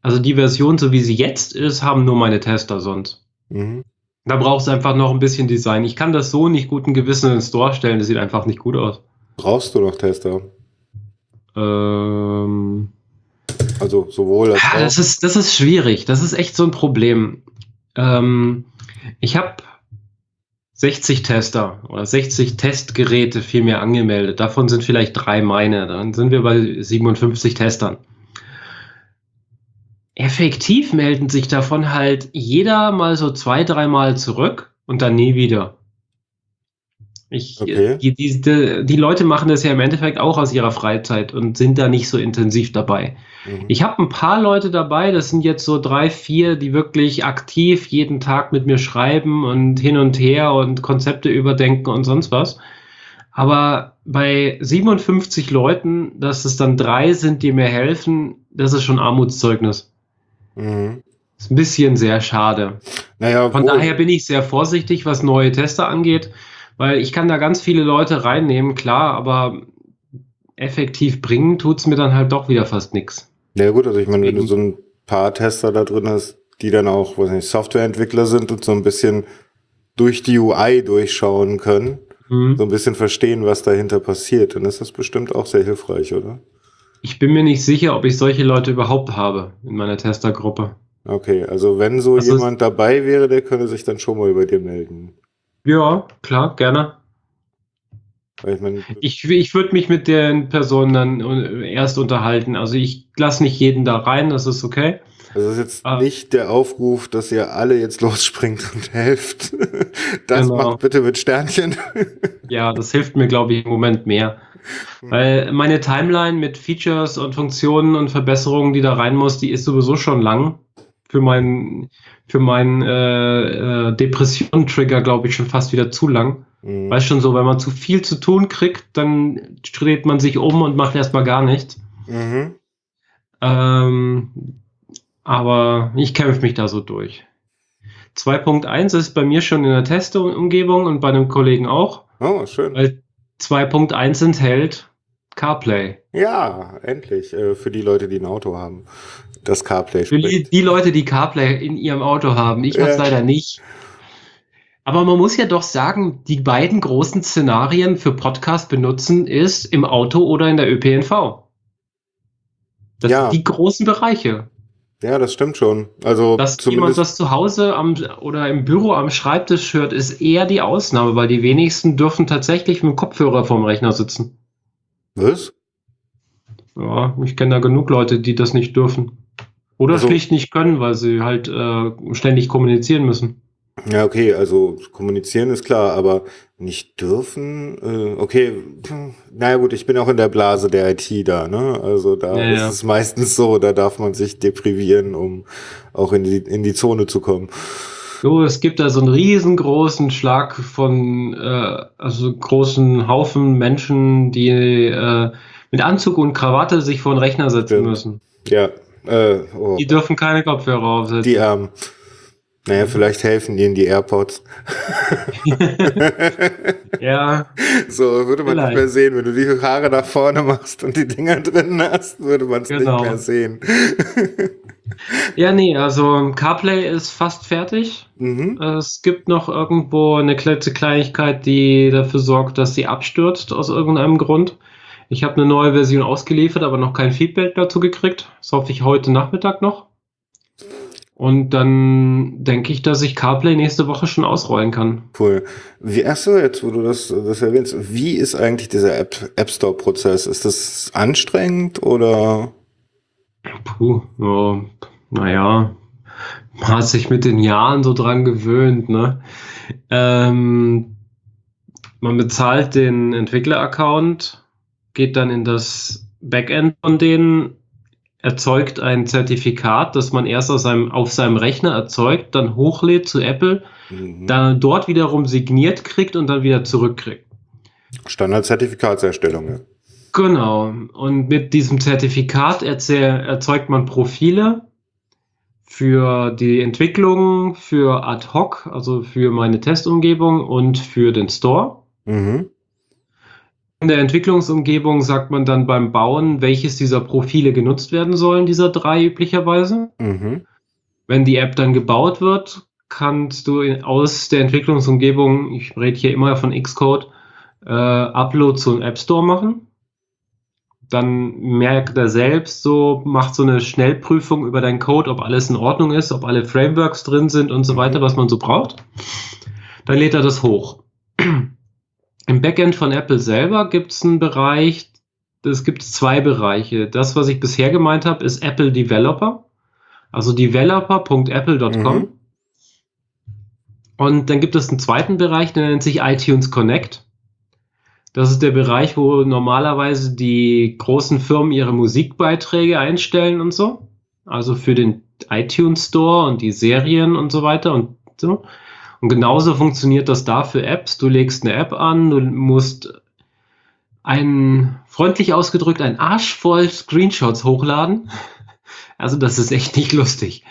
Also die Version, so wie sie jetzt ist, haben nur meine Tester sonst. Mhm. Da braucht es einfach noch ein bisschen Design. Ich kann das so nicht guten Gewissen in den Store stellen, das sieht einfach nicht gut aus. Brauchst du noch Tester? Ähm, Also sowohl als ja, das, ist, das ist schwierig. Das ist echt so ein Problem. Ähm, ich habe 60 Tester oder 60 Testgeräte vielmehr angemeldet. Davon sind vielleicht drei meine. Dann sind wir bei 57 Testern. Effektiv melden sich davon halt jeder mal so zwei, dreimal zurück und dann nie wieder. Ich, Okay. die, die, die, Leute machen das ja im Endeffekt auch aus ihrer Freizeit und sind da nicht so intensiv dabei. Mhm. Ich habe ein paar Leute dabei, das sind jetzt so drei, vier, die wirklich aktiv jeden Tag mit mir schreiben und hin und her und Konzepte überdenken und sonst was. Aber bei 57 Leuten, dass es dann drei sind, die mir helfen, das ist schon Armutszeugnis. Mhm. Ist ein bisschen sehr schade. Naja, Von daher bin ich sehr vorsichtig, was neue Tester angeht, weil ich kann da ganz viele Leute reinnehmen, klar, aber effektiv bringen tut's mir dann halt doch wieder fast nix. Ja gut, also ich meine, wenn du so ein paar Tester da drin hast, die dann auch, weiß nicht, Softwareentwickler sind und so ein bisschen durch die UI durchschauen können, Hm. so ein bisschen verstehen, was dahinter passiert, dann ist das bestimmt auch sehr hilfreich, oder? Ich bin mir nicht sicher, ob ich solche Leute überhaupt habe in meiner Testergruppe. Okay, also wenn so ist- jemand dabei wäre, der könnte sich dann schon mal bei dir melden. Ja, klar, gerne. Ich meine, Ich, ich würde mich mit den Personen dann äh, erst unterhalten. Also ich lasse nicht jeden da rein, das ist okay. das ist jetzt Ah. nicht der Aufruf, dass ihr alle jetzt losspringt und helft. Das Genau. macht bitte mit Sternchen. Ja, das hilft mir, glaube ich, im Moment mehr. Weil meine Timeline mit Features und Funktionen und Verbesserungen, die da rein muss, die ist sowieso schon lang. Für meinen für meinen äh, äh, Depression-Trigger, glaube ich, schon fast wieder zu lang. Mhm. Weißt schon so, wenn man zu viel zu tun kriegt, dann dreht man sich um und macht erstmal gar nichts. Mhm. Ähm, aber ich kämpfe mich da so durch. 2.1 ist bei mir schon in der Testumgebung und bei einem Kollegen auch, Oh, schön. weil 2.1 enthält CarPlay. Ja, endlich. Äh, für die Leute, die ein Auto haben. Das CarPlay Für die, spricht. die Leute, die CarPlay in ihrem Auto haben. Ich habe es Ja. leider nicht. Aber man muss ja doch sagen, die beiden großen Szenarien für Podcast benutzen ist im Auto oder in der ÖPNV. Das Ja. sind die großen Bereiche. Ja, das stimmt schon. Also Dass jemand das zu Hause am, oder im Büro am Schreibtisch hört, ist eher die Ausnahme, weil die wenigsten dürfen tatsächlich mit dem Kopfhörer vorm Rechner sitzen. was? Ja, ich kenne da genug Leute, die das nicht dürfen. Oder Also- schlicht nicht können, weil sie halt äh, ständig kommunizieren müssen. Ja, okay, also kommunizieren ist klar, aber nicht dürfen. Äh, okay, naja gut, ich bin auch in der Blase der IT da, ne? Also da Ja, ist ja. es meistens so, da darf man sich deprivieren, um auch in die, in die Zone zu kommen. So, es gibt da so einen riesengroßen Schlag von, äh, also großen Haufen Menschen, die äh, mit Anzug und Krawatte sich vor den Rechner setzen Stimmt. müssen. Ja, äh, oh, Die dürfen keine Kopfhörer aufsetzen. die Armen. Naja, vielleicht helfen ihnen die AirPods. ja, So würde man Vielleicht. nicht mehr sehen. Wenn du die Haare nach vorne machst und die Dinger drin hast, würde man es Genau. nicht mehr sehen. ja, nee, also CarPlay ist fast fertig. mhm. Es gibt noch irgendwo eine klette Kleinigkeit, die dafür sorgt, dass sie abstürzt aus irgendeinem Grund. Ich habe eine neue Version ausgeliefert, aber noch kein Feedback dazu gekriegt. Das hoffe ich heute Nachmittag noch. Und dann denke ich, dass ich CarPlay nächste Woche schon ausrollen kann. Cool. Wie, achso, jetzt, wo du das, das erwähnst, wie ist eigentlich dieser App, App Store Prozess? Ist das anstrengend oder? Puh, ja, naja, man hat sich mit den Jahren so dran gewöhnt, ne? Ähm, man bezahlt den Entwickler-Account, geht dann in das Backend von denen, erzeugt ein Zertifikat, das man erst aus seinem, auf seinem Rechner erzeugt, dann hochlädt zu Apple, Mhm. dann dort wiederum signiert kriegt und dann wieder zurückkriegt. Standard-Zertifikatserstellung, ja. Genau. Und mit diesem Zertifikat erze- erzeugt man Profile für die Entwicklung, für Ad hoc, also für meine Testumgebung und für den Store. Mhm. In der Entwicklungsumgebung sagt man dann beim Bauen, welches dieser Profile genutzt werden sollen, dieser drei üblicherweise. Mhm. Wenn die App dann gebaut wird, kannst du in, aus der Entwicklungsumgebung, ich rede hier immer von Xcode, äh, Upload zu einem App Store machen. Dann merkt er selbst so, macht so eine Schnellprüfung über deinen Code, ob alles in Ordnung ist, ob alle Frameworks drin sind und so weiter, was man so braucht. Dann lädt er das hoch. Im Backend von Apple selber gibt es einen Bereich, es gibt zwei Bereiche. Das, was ich bisher gemeint habe, ist Apple Developer. Also developer.apple.com. Mhm. Und dann gibt es einen zweiten Bereich, der nennt sich iTunes Connect. Das ist der Bereich, wo normalerweise die großen Firmen ihre Musikbeiträge einstellen und so. Also für den iTunes Store und die Serien und so weiter und so. Und genauso funktioniert das da für Apps. Du legst eine App an, du musst ein, freundlich ausgedrückt, ein Arsch voll Screenshots hochladen. Also das ist echt nicht lustig.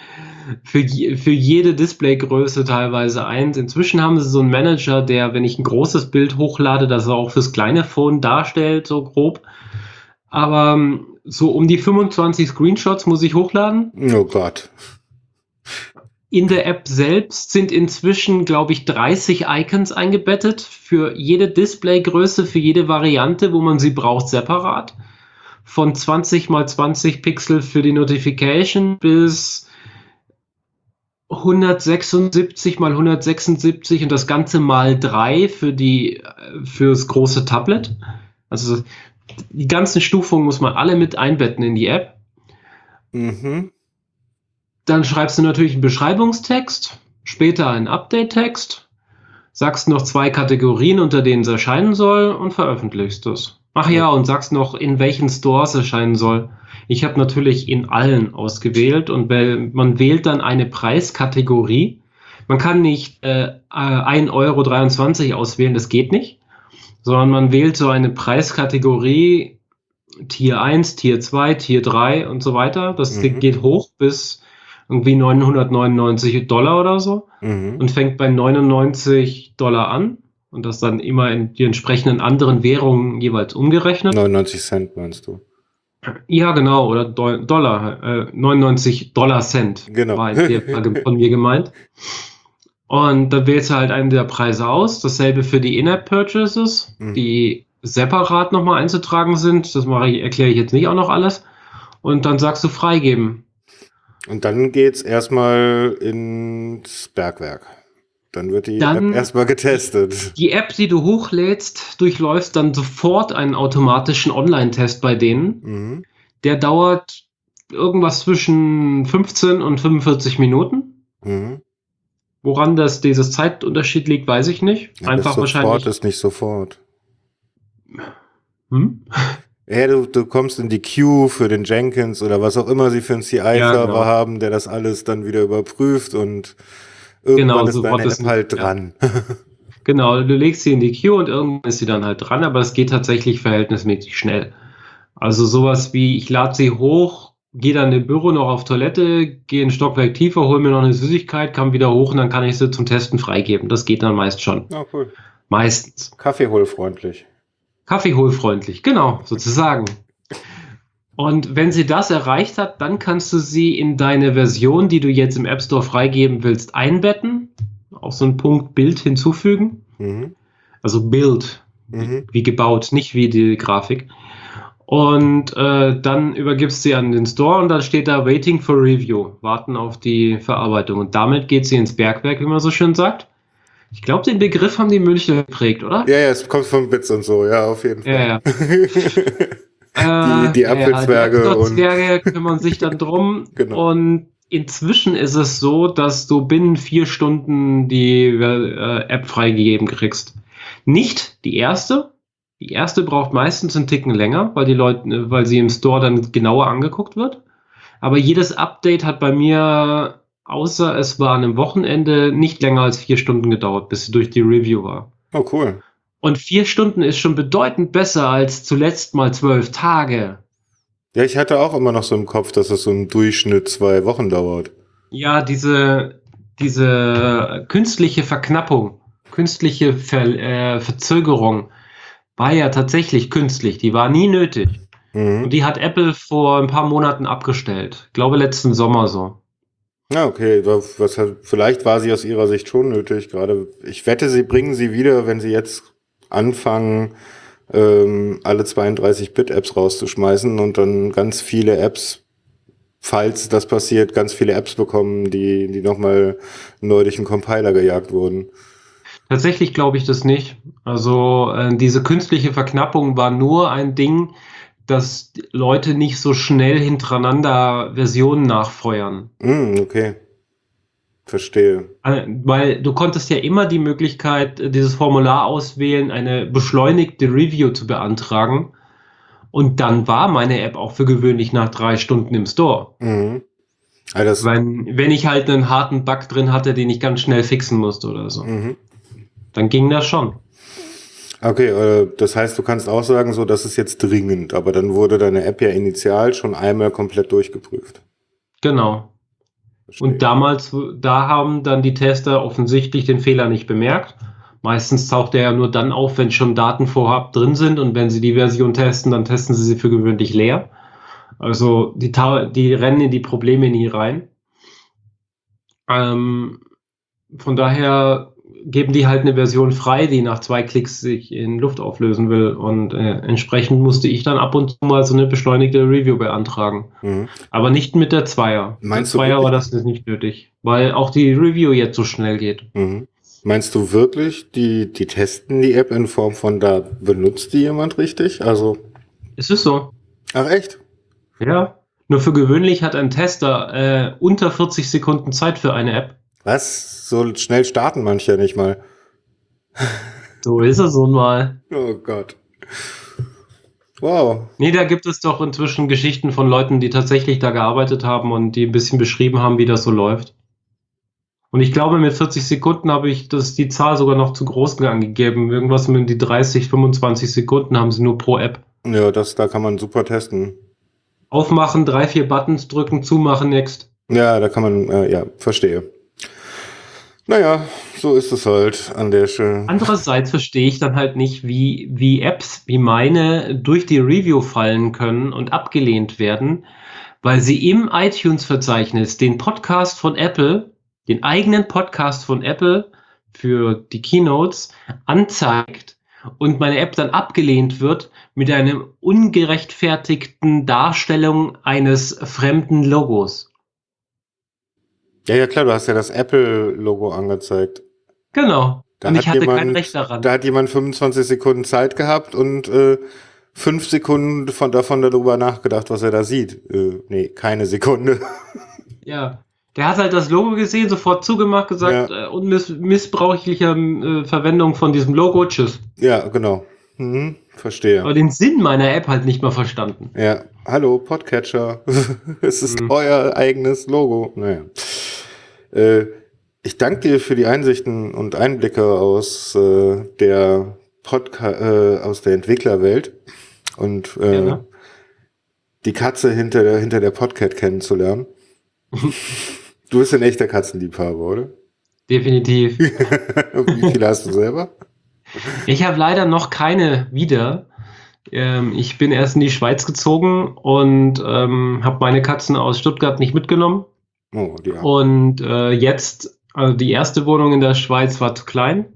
Für, für jede Displaygröße teilweise eins. Inzwischen haben sie so einen Manager, der, wenn ich ein großes Bild hochlade, das er auch fürs kleine Phone darstellt, so grob. Aber ähm, so um die 25 Screenshots muss ich hochladen. Oh Gott. In der App selbst sind inzwischen, glaube ich, 30 Icons eingebettet für jede Displaygröße, für jede Variante, wo man sie braucht, separat. Von 20 mal 20 Pixel für die Notification bis 176 mal 176 und das Ganze mal 3 für die, fürs große Tablet. Also die ganzen Stufungen muss man alle mit einbetten in die App. Mhm. Dann schreibst du natürlich einen Beschreibungstext, später einen Update-Text, sagst noch zwei Kategorien, unter denen es erscheinen soll und veröffentlichst es. Ach ja, und sagst noch, in welchen Stores erscheinen soll. Ich habe natürlich in allen ausgewählt und man wählt dann eine Preiskategorie. Man kann nicht äh, 1,23 Euro auswählen, das geht nicht, sondern man wählt so eine Preiskategorie Tier 1, Tier 2, Tier 3 und so weiter. Das Mhm. geht hoch bis irgendwie 999 Dollar oder so Mhm. und fängt bei 99 Dollar an und das dann immer in die entsprechenden anderen Währungen jeweils umgerechnet. 99 Cent meinst du? Ja, genau, oder Do Dollar, äh, 99 Dollar Cent Genau. war in der Frage von mir gemeint. Und dann wählst du halt einen der Preise aus. Dasselbe für die In-App-Purchases, Mhm. die separat nochmal einzutragen sind. Das mache ich, erkläre ich jetzt nicht auch noch alles. Und dann sagst du freigeben. Und dann geht's erstmal ins Bergwerk. Dann wird die Dann- App erstmal getestet. Die App, die du hochlädst, durchläufst dann sofort einen automatischen Online-Test bei denen. Mhm. Der dauert irgendwas zwischen 15 und 45 Minuten. Mhm. Woran das dieses Zeitunterschied liegt, weiß ich nicht. Ja, Einfach sofort wahrscheinlich. ist nicht sofort. Hm? Ja, du, du kommst in die Queue für den Jenkins oder was auch immer sie für einen CI-Server genau. haben, der das alles dann wieder überprüft und irgendwann Genau, ist sofort deine App halt ja. dran. Genau, du legst sie in die Queue und irgendwann ist sie dann halt dran, aber es geht tatsächlich verhältnismäßig schnell. Also sowas wie, ich lade sie hoch, gehe dann im Büro noch auf Toilette, gehe ein Stockwerk tiefer, hole mir noch eine Süßigkeit, kann wieder hoch und dann kann ich sie zum Testen freigeben. Das geht dann meist schon. Ja, cool. Meistens. Kaffeeholfreundlich. Kaffeeholfreundlich, genau, sozusagen. Und wenn sie das erreicht hat, dann kannst du sie in deine Version, die du jetzt im App Store freigeben willst, einbetten. Auch so einen Punkt Bild hinzufügen. Mhm. Also Bild, Mhm. wie gebaut, nicht wie die Grafik. Und äh, dann übergibst du sie an den Store und dann steht da Waiting for Review, warten auf die Verarbeitung. Und damit geht sie ins Bergwerk, wie man so schön sagt. Ich glaube, den Begriff haben die Münchner geprägt, oder? Ja, ja, es kommt von Bits und so, ja, auf jeden Fall. Ja, ja. Die- die Äh, Apfelzwerge Ja, die Apfelzwerge kümmern sich dann drum. Genau. Und inzwischen ist es so, dass du binnen vier Stunden die äh, App freigegeben kriegst. Nicht die erste. Die erste braucht meistens einen Ticken länger, weil die Leute, weil sie im Store dann genauer angeguckt wird. Aber jedes Update hat bei mir, außer es war an einem Wochenende, nicht länger als vier Stunden gedauert, bis sie durch die Review war. Oh, cool. Und vier Stunden ist schon bedeutend besser als zuletzt mal zwölf Tage. Ja, ich hatte auch immer noch so im Kopf, dass es so im Durchschnitt zwei Wochen dauert. Ja, diese, diese künstliche Verknappung, künstliche Ver, äh, Verzögerung war ja tatsächlich künstlich. Die war nie nötig. Mhm. Und die hat Apple vor ein paar Monaten abgestellt. Ich glaube letzten Sommer so. Ja, okay. Was, vielleicht war sie aus ihrer Sicht schon nötig. Gerade, ich wette, sie bringen sie wieder, wenn sie jetzt anfangen, ähm, alle 32-Bit-Apps rauszuschmeißen und dann ganz viele Apps, falls das passiert, ganz viele Apps bekommen, die, die nochmal neu durch den Compiler gejagt wurden. Tatsächlich glaube ich das nicht. Also äh, diese künstliche Verknappung war nur ein Ding, dass Leute nicht so schnell hintereinander Versionen nachfeuern. Hm, okay. verstehe. Äh, Weil du konntest ja immer die Möglichkeit, äh, dieses Formular auswählen, eine beschleunigte Review zu beantragen. Und dann war meine App auch für gewöhnlich nach drei Stunden im Store. Mhm. Also Wenn, wenn ich halt einen harten Bug drin hatte, den ich ganz schnell fixen musste oder so. mhm. Dann ging das schon. Okay, äh, das heißt, du kannst auch sagen, so, das ist jetzt dringend, aber dann wurde deine App ja initial schon einmal komplett durchgeprüft. Genau. Verstehe. Und damals, da haben dann die Tester offensichtlich den Fehler nicht bemerkt. Meistens taucht er ja nur dann auf, wenn schon Daten vorab drin sind und wenn sie die Version testen, dann testen sie sie für gewöhnlich leer. Also die, die rennen in die Probleme nie rein. Ähm, von daher geben die halt eine Version frei, die nach zwei Klicks sich in Luft auflösen will. Und äh, entsprechend musste ich dann ab und zu mal so eine beschleunigte Review beantragen. Mhm. Aber nicht mit der Zweier. Meinst mit du Zweier war das nicht nötig, weil auch die Review jetzt so schnell geht. Mhm. Meinst du wirklich, die, die testen die App in Form von, da benutzt die jemand richtig? Also, Es ist so. ach echt? Ja. Nur für gewöhnlich hat ein Tester äh, unter 40 Sekunden Zeit für eine App. Was? So schnell starten manche ja nicht mal. So ist es nun mal. Oh Gott. Wow. Nee, da gibt es doch inzwischen Geschichten von Leuten, die tatsächlich da gearbeitet haben und die ein bisschen beschrieben haben, wie das so läuft. Und ich glaube, mit 40 Sekunden habe ich das, die Zahl sogar noch zu groß angegeben. Irgendwas mit die 30, 25 Sekunden haben sie nur pro App. Ja, das, da kann man super testen. Aufmachen, drei, vier Buttons drücken, zumachen, next. Ja, da kann man, äh, ja, verstehe. Naja, so ist es halt an der Stelle. Andererseits verstehe ich dann halt nicht, wie, wie Apps wie meine durch die Review fallen können und abgelehnt werden, weil sie im iTunes-Verzeichnis den Podcast von Apple, den eigenen Podcast von Apple für die Keynotes anzeigt und meine App dann abgelehnt wird mit einer ungerechtfertigten Darstellung eines fremden Logos. Ja, ja, klar, du hast ja das Apple-Logo angezeigt. Genau. Da und ich hatte kein jemand- Recht daran. Da hat jemand 25 Sekunden Zeit gehabt und äh, fünf Sekunden von, davon darüber nachgedacht, was er da sieht. Äh, nee, keine Sekunde. Ja, der hat halt das Logo gesehen, sofort zugemacht, gesagt, äh, unmiss missbräuchlicher äh, Verwendung von diesem Logo, tschüss. ja, genau. Mhm, verstehe. Aber den Sinn meiner App halt nicht mal verstanden. Ja, hallo, Podcatcher. es ist Mhm. euer eigenes Logo. Naja. Äh, ich danke dir für die Einsichten und Einblicke aus äh, der Podca äh, aus der Entwicklerwelt und äh, Gerne. die Katze hinter der, hinter der Podcat kennenzulernen. du bist ein echter Katzenliebhaber, oder? Definitiv. Wie viele hast du selber? Ich habe leider noch keine wieder. Ähm, ich bin erst in die Schweiz gezogen und ähm, habe meine Katzen aus Stuttgart nicht mitgenommen. Oh, haben. Und äh, jetzt, also die erste Wohnung in der Schweiz war zu klein.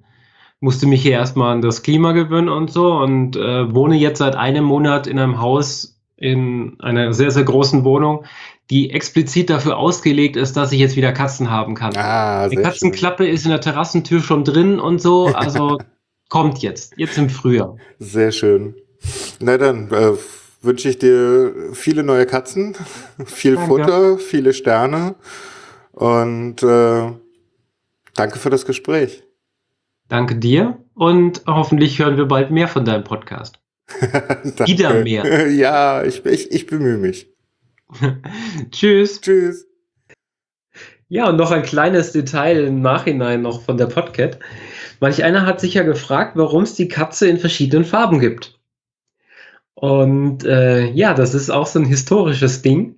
Musste mich hier erstmal an das Klima gewöhnen und so und äh, wohne jetzt seit einem Monat in einem Haus in einer sehr, sehr großen Wohnung, die explizit dafür ausgelegt ist, dass ich jetzt wieder Katzen haben kann. Ah, Die sehr schön. Katzenklappe ist in der Terrassentür schon drin und so, also kommt jetzt, jetzt im Frühjahr. Sehr schön. Na dann äh, wünsche ich dir viele neue Katzen, viel Danke. Futter, viele Sterne und äh, danke für das Gespräch. Danke dir und hoffentlich hören wir bald mehr von deinem Podcast. Wieder mehr. Ja, ich, ich, ich bemühe mich. Tschüss. Tschüss. Ja, und noch ein kleines Detail im Nachhinein noch von der Podcat. Manch einer hat sich ja gefragt, warum es die Katze in verschiedenen Farben gibt. Und äh, ja, das ist auch so ein historisches Ding.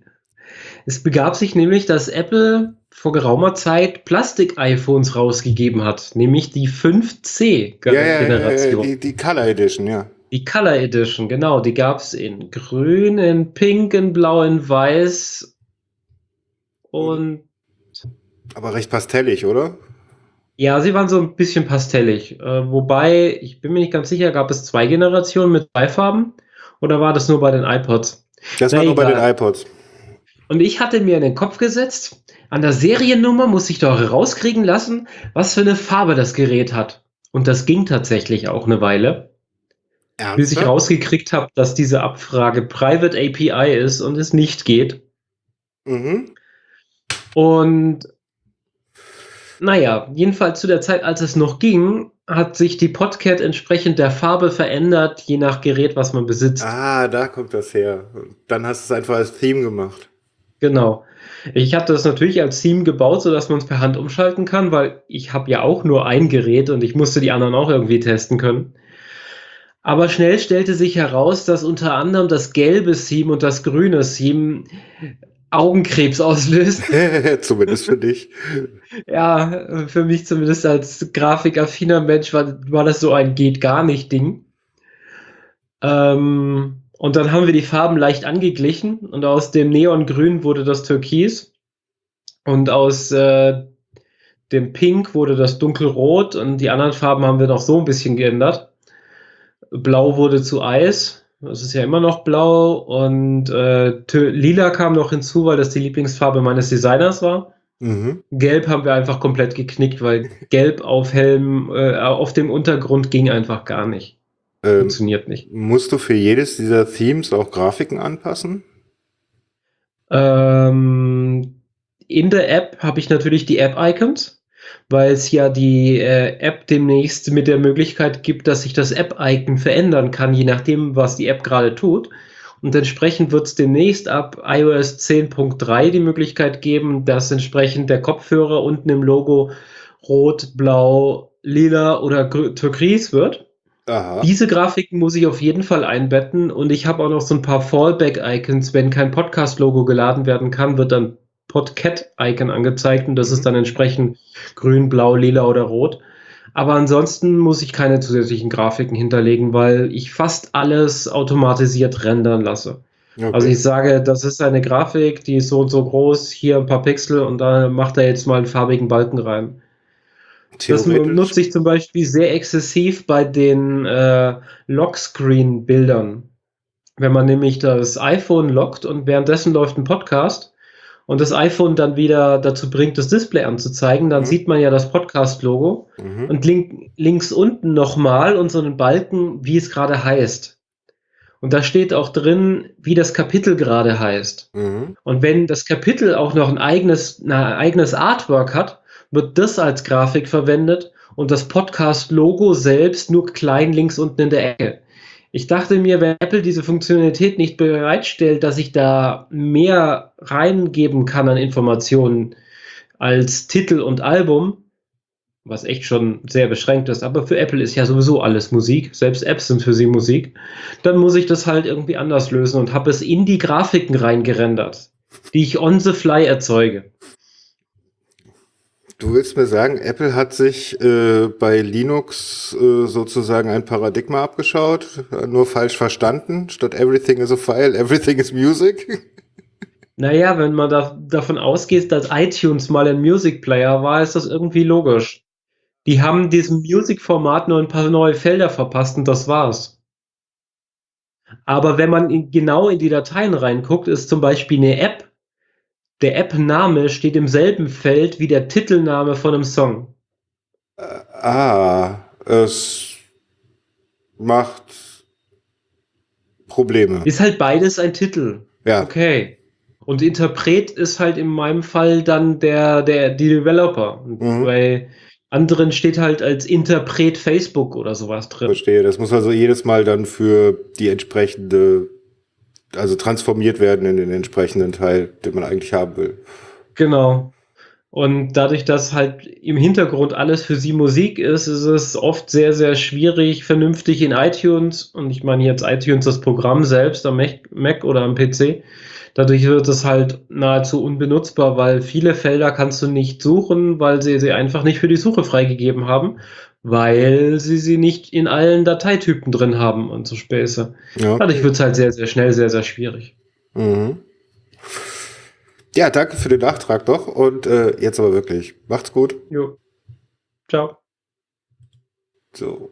Es begab sich nämlich, dass Apple vor geraumer Zeit Plastik-iPhones rausgegeben hat, nämlich die 5C Ja, ja, ja, die, die Color Edition, ja. Die Color Edition, genau, die gab es in grün, in pink, in blau, in weiß und Aber recht pastellig, oder? ja, sie waren so ein bisschen pastellig. Äh, wobei, ich bin mir nicht ganz sicher, gab es zwei Generationen mit zwei Farben oder war das nur bei den iPods? Das Na, war nur bei egal. den iPods. Und ich hatte mir in den Kopf gesetzt, an der Seriennummer muss ich doch rauskriegen lassen, was für eine Farbe das Gerät hat. Und das ging tatsächlich auch eine Weile. bis ich Ernsthaft? rausgekriegt habe, dass diese Abfrage Private API ist und es nicht geht. Mhm. Und Naja, jedenfalls zu der Zeit, als es noch ging, hat sich die Podcat entsprechend der Farbe verändert, je nach Gerät, was man besitzt. Ah, da kommt das her. Dann hast du es einfach als Theme gemacht. Genau. Ich habe das natürlich als Theme gebaut, sodass man es per Hand umschalten kann, weil ich habe ja auch nur ein Gerät und ich musste die anderen auch irgendwie testen können. Aber schnell stellte sich heraus, dass unter anderem das gelbe Theme und das grüne Theme Augenkrebs auslöst. Zumindest für dich. Ja, für mich zumindest als grafikaffiner Mensch war, war das so ein geht gar nicht Ding. Ähm, und dann haben wir die Farben leicht angeglichen und aus dem Neongrün wurde das Türkis und aus äh, dem Pink wurde das Dunkelrot und die anderen Farben haben wir noch so ein bisschen geändert. Blau wurde zu Eis, das ist ja immer noch blau und äh, lila kam noch hinzu, weil das die Lieblingsfarbe meines Designers war. Mhm. Gelb haben wir einfach komplett geknickt, weil Gelb auf Helm, äh, auf dem Untergrund ging einfach gar nicht. Ähm, Funktioniert nicht. Musst du für jedes dieser Themes auch Grafiken anpassen? Ähm, in der App habe ich natürlich die App-Icons, weil es ja die äh, App demnächst mit der Möglichkeit gibt, dass sich das App-Icon verändern kann, je nachdem, was die App gerade tut. Und entsprechend wird es demnächst ab iOS 10.3 die Möglichkeit geben, dass entsprechend der Kopfhörer unten im Logo rot, blau, lila oder türkis wird. Aha. Diese Grafiken muss ich auf jeden Fall einbetten und ich habe auch noch so ein paar Fallback-Icons. Wenn kein Podcast-Logo geladen werden kann, wird dann Podcat-Icon angezeigt und das ist mhm. dann entsprechend grün, blau, lila oder rot. Aber ansonsten muss ich keine zusätzlichen Grafiken hinterlegen, weil ich fast alles automatisiert rendern lasse. Okay. Also ich sage, das ist eine Grafik, die ist so und so groß, hier ein paar Pixel und da macht er jetzt mal einen farbigen Balken rein. Das nutze ich zum Beispiel sehr exzessiv bei den äh, Lockscreen-Bildern. Wenn man nämlich das iPhone lockt und währenddessen läuft ein Podcast und das iPhone dann wieder dazu bringt, das Display anzuzeigen, dann mhm. sieht man ja das Podcast-Logo mhm. und link, links unten nochmal und so einen Balken, wie es gerade heißt. Und da steht auch drin, wie das Kapitel gerade heißt. Mhm. Und wenn das Kapitel auch noch ein eigenes, ein eigenes Artwork hat, wird das als Grafik verwendet und das Podcast-Logo selbst nur klein links unten in der Ecke. Ich dachte mir, wenn Apple diese Funktionalität nicht bereitstellt, dass ich da mehr reingeben kann an Informationen als Titel und Album, was echt schon sehr beschränkt ist, aber für Apple ist ja sowieso alles Musik, selbst Apps sind für sie Musik, dann muss ich das halt irgendwie anders lösen und habe es in die Grafiken reingerendert, die ich on the fly erzeuge. Du willst mir sagen, Apple hat sich äh, bei Linux äh, sozusagen ein Paradigma abgeschaut, nur falsch verstanden. Statt everything is a file, everything is music. Naja, wenn man da, davon ausgeht, dass iTunes mal ein Music Player war, ist das irgendwie logisch. Die haben diesem Music-Format nur ein paar neue Felder verpasst und das war's. Aber wenn man in, genau in die Dateien reinguckt, ist zum Beispiel eine App der App-Name steht im selben Feld wie der Titelname von einem Song. Äh, ah, es macht Probleme. Ist halt beides ein Titel. Ja. Okay. Und Interpret ist halt in meinem Fall dann der, der, die Developer. Mhm. Bei anderen steht halt als Interpret Facebook oder sowas drin. Verstehe. Das muss also jedes Mal dann für die entsprechende also transformiert werden in den entsprechenden Teil, den man eigentlich haben will. Genau. Und dadurch, dass halt im Hintergrund alles für sie Musik ist, ist es oft sehr, sehr schwierig, vernünftig in iTunes, und ich meine jetzt iTunes das Programm selbst am Mac oder am PC, dadurch wird es halt nahezu unbenutzbar, weil viele Felder kannst du nicht suchen, weil sie sie einfach nicht für die Suche freigegeben haben weil sie sie nicht in allen Dateitypen drin haben und so Späße. Ja. Dadurch wird es halt sehr, sehr schnell, sehr, sehr schwierig. Mhm. Ja, danke für den Nachtrag doch und äh, jetzt aber wirklich. Macht's gut. Jo. Ciao. So.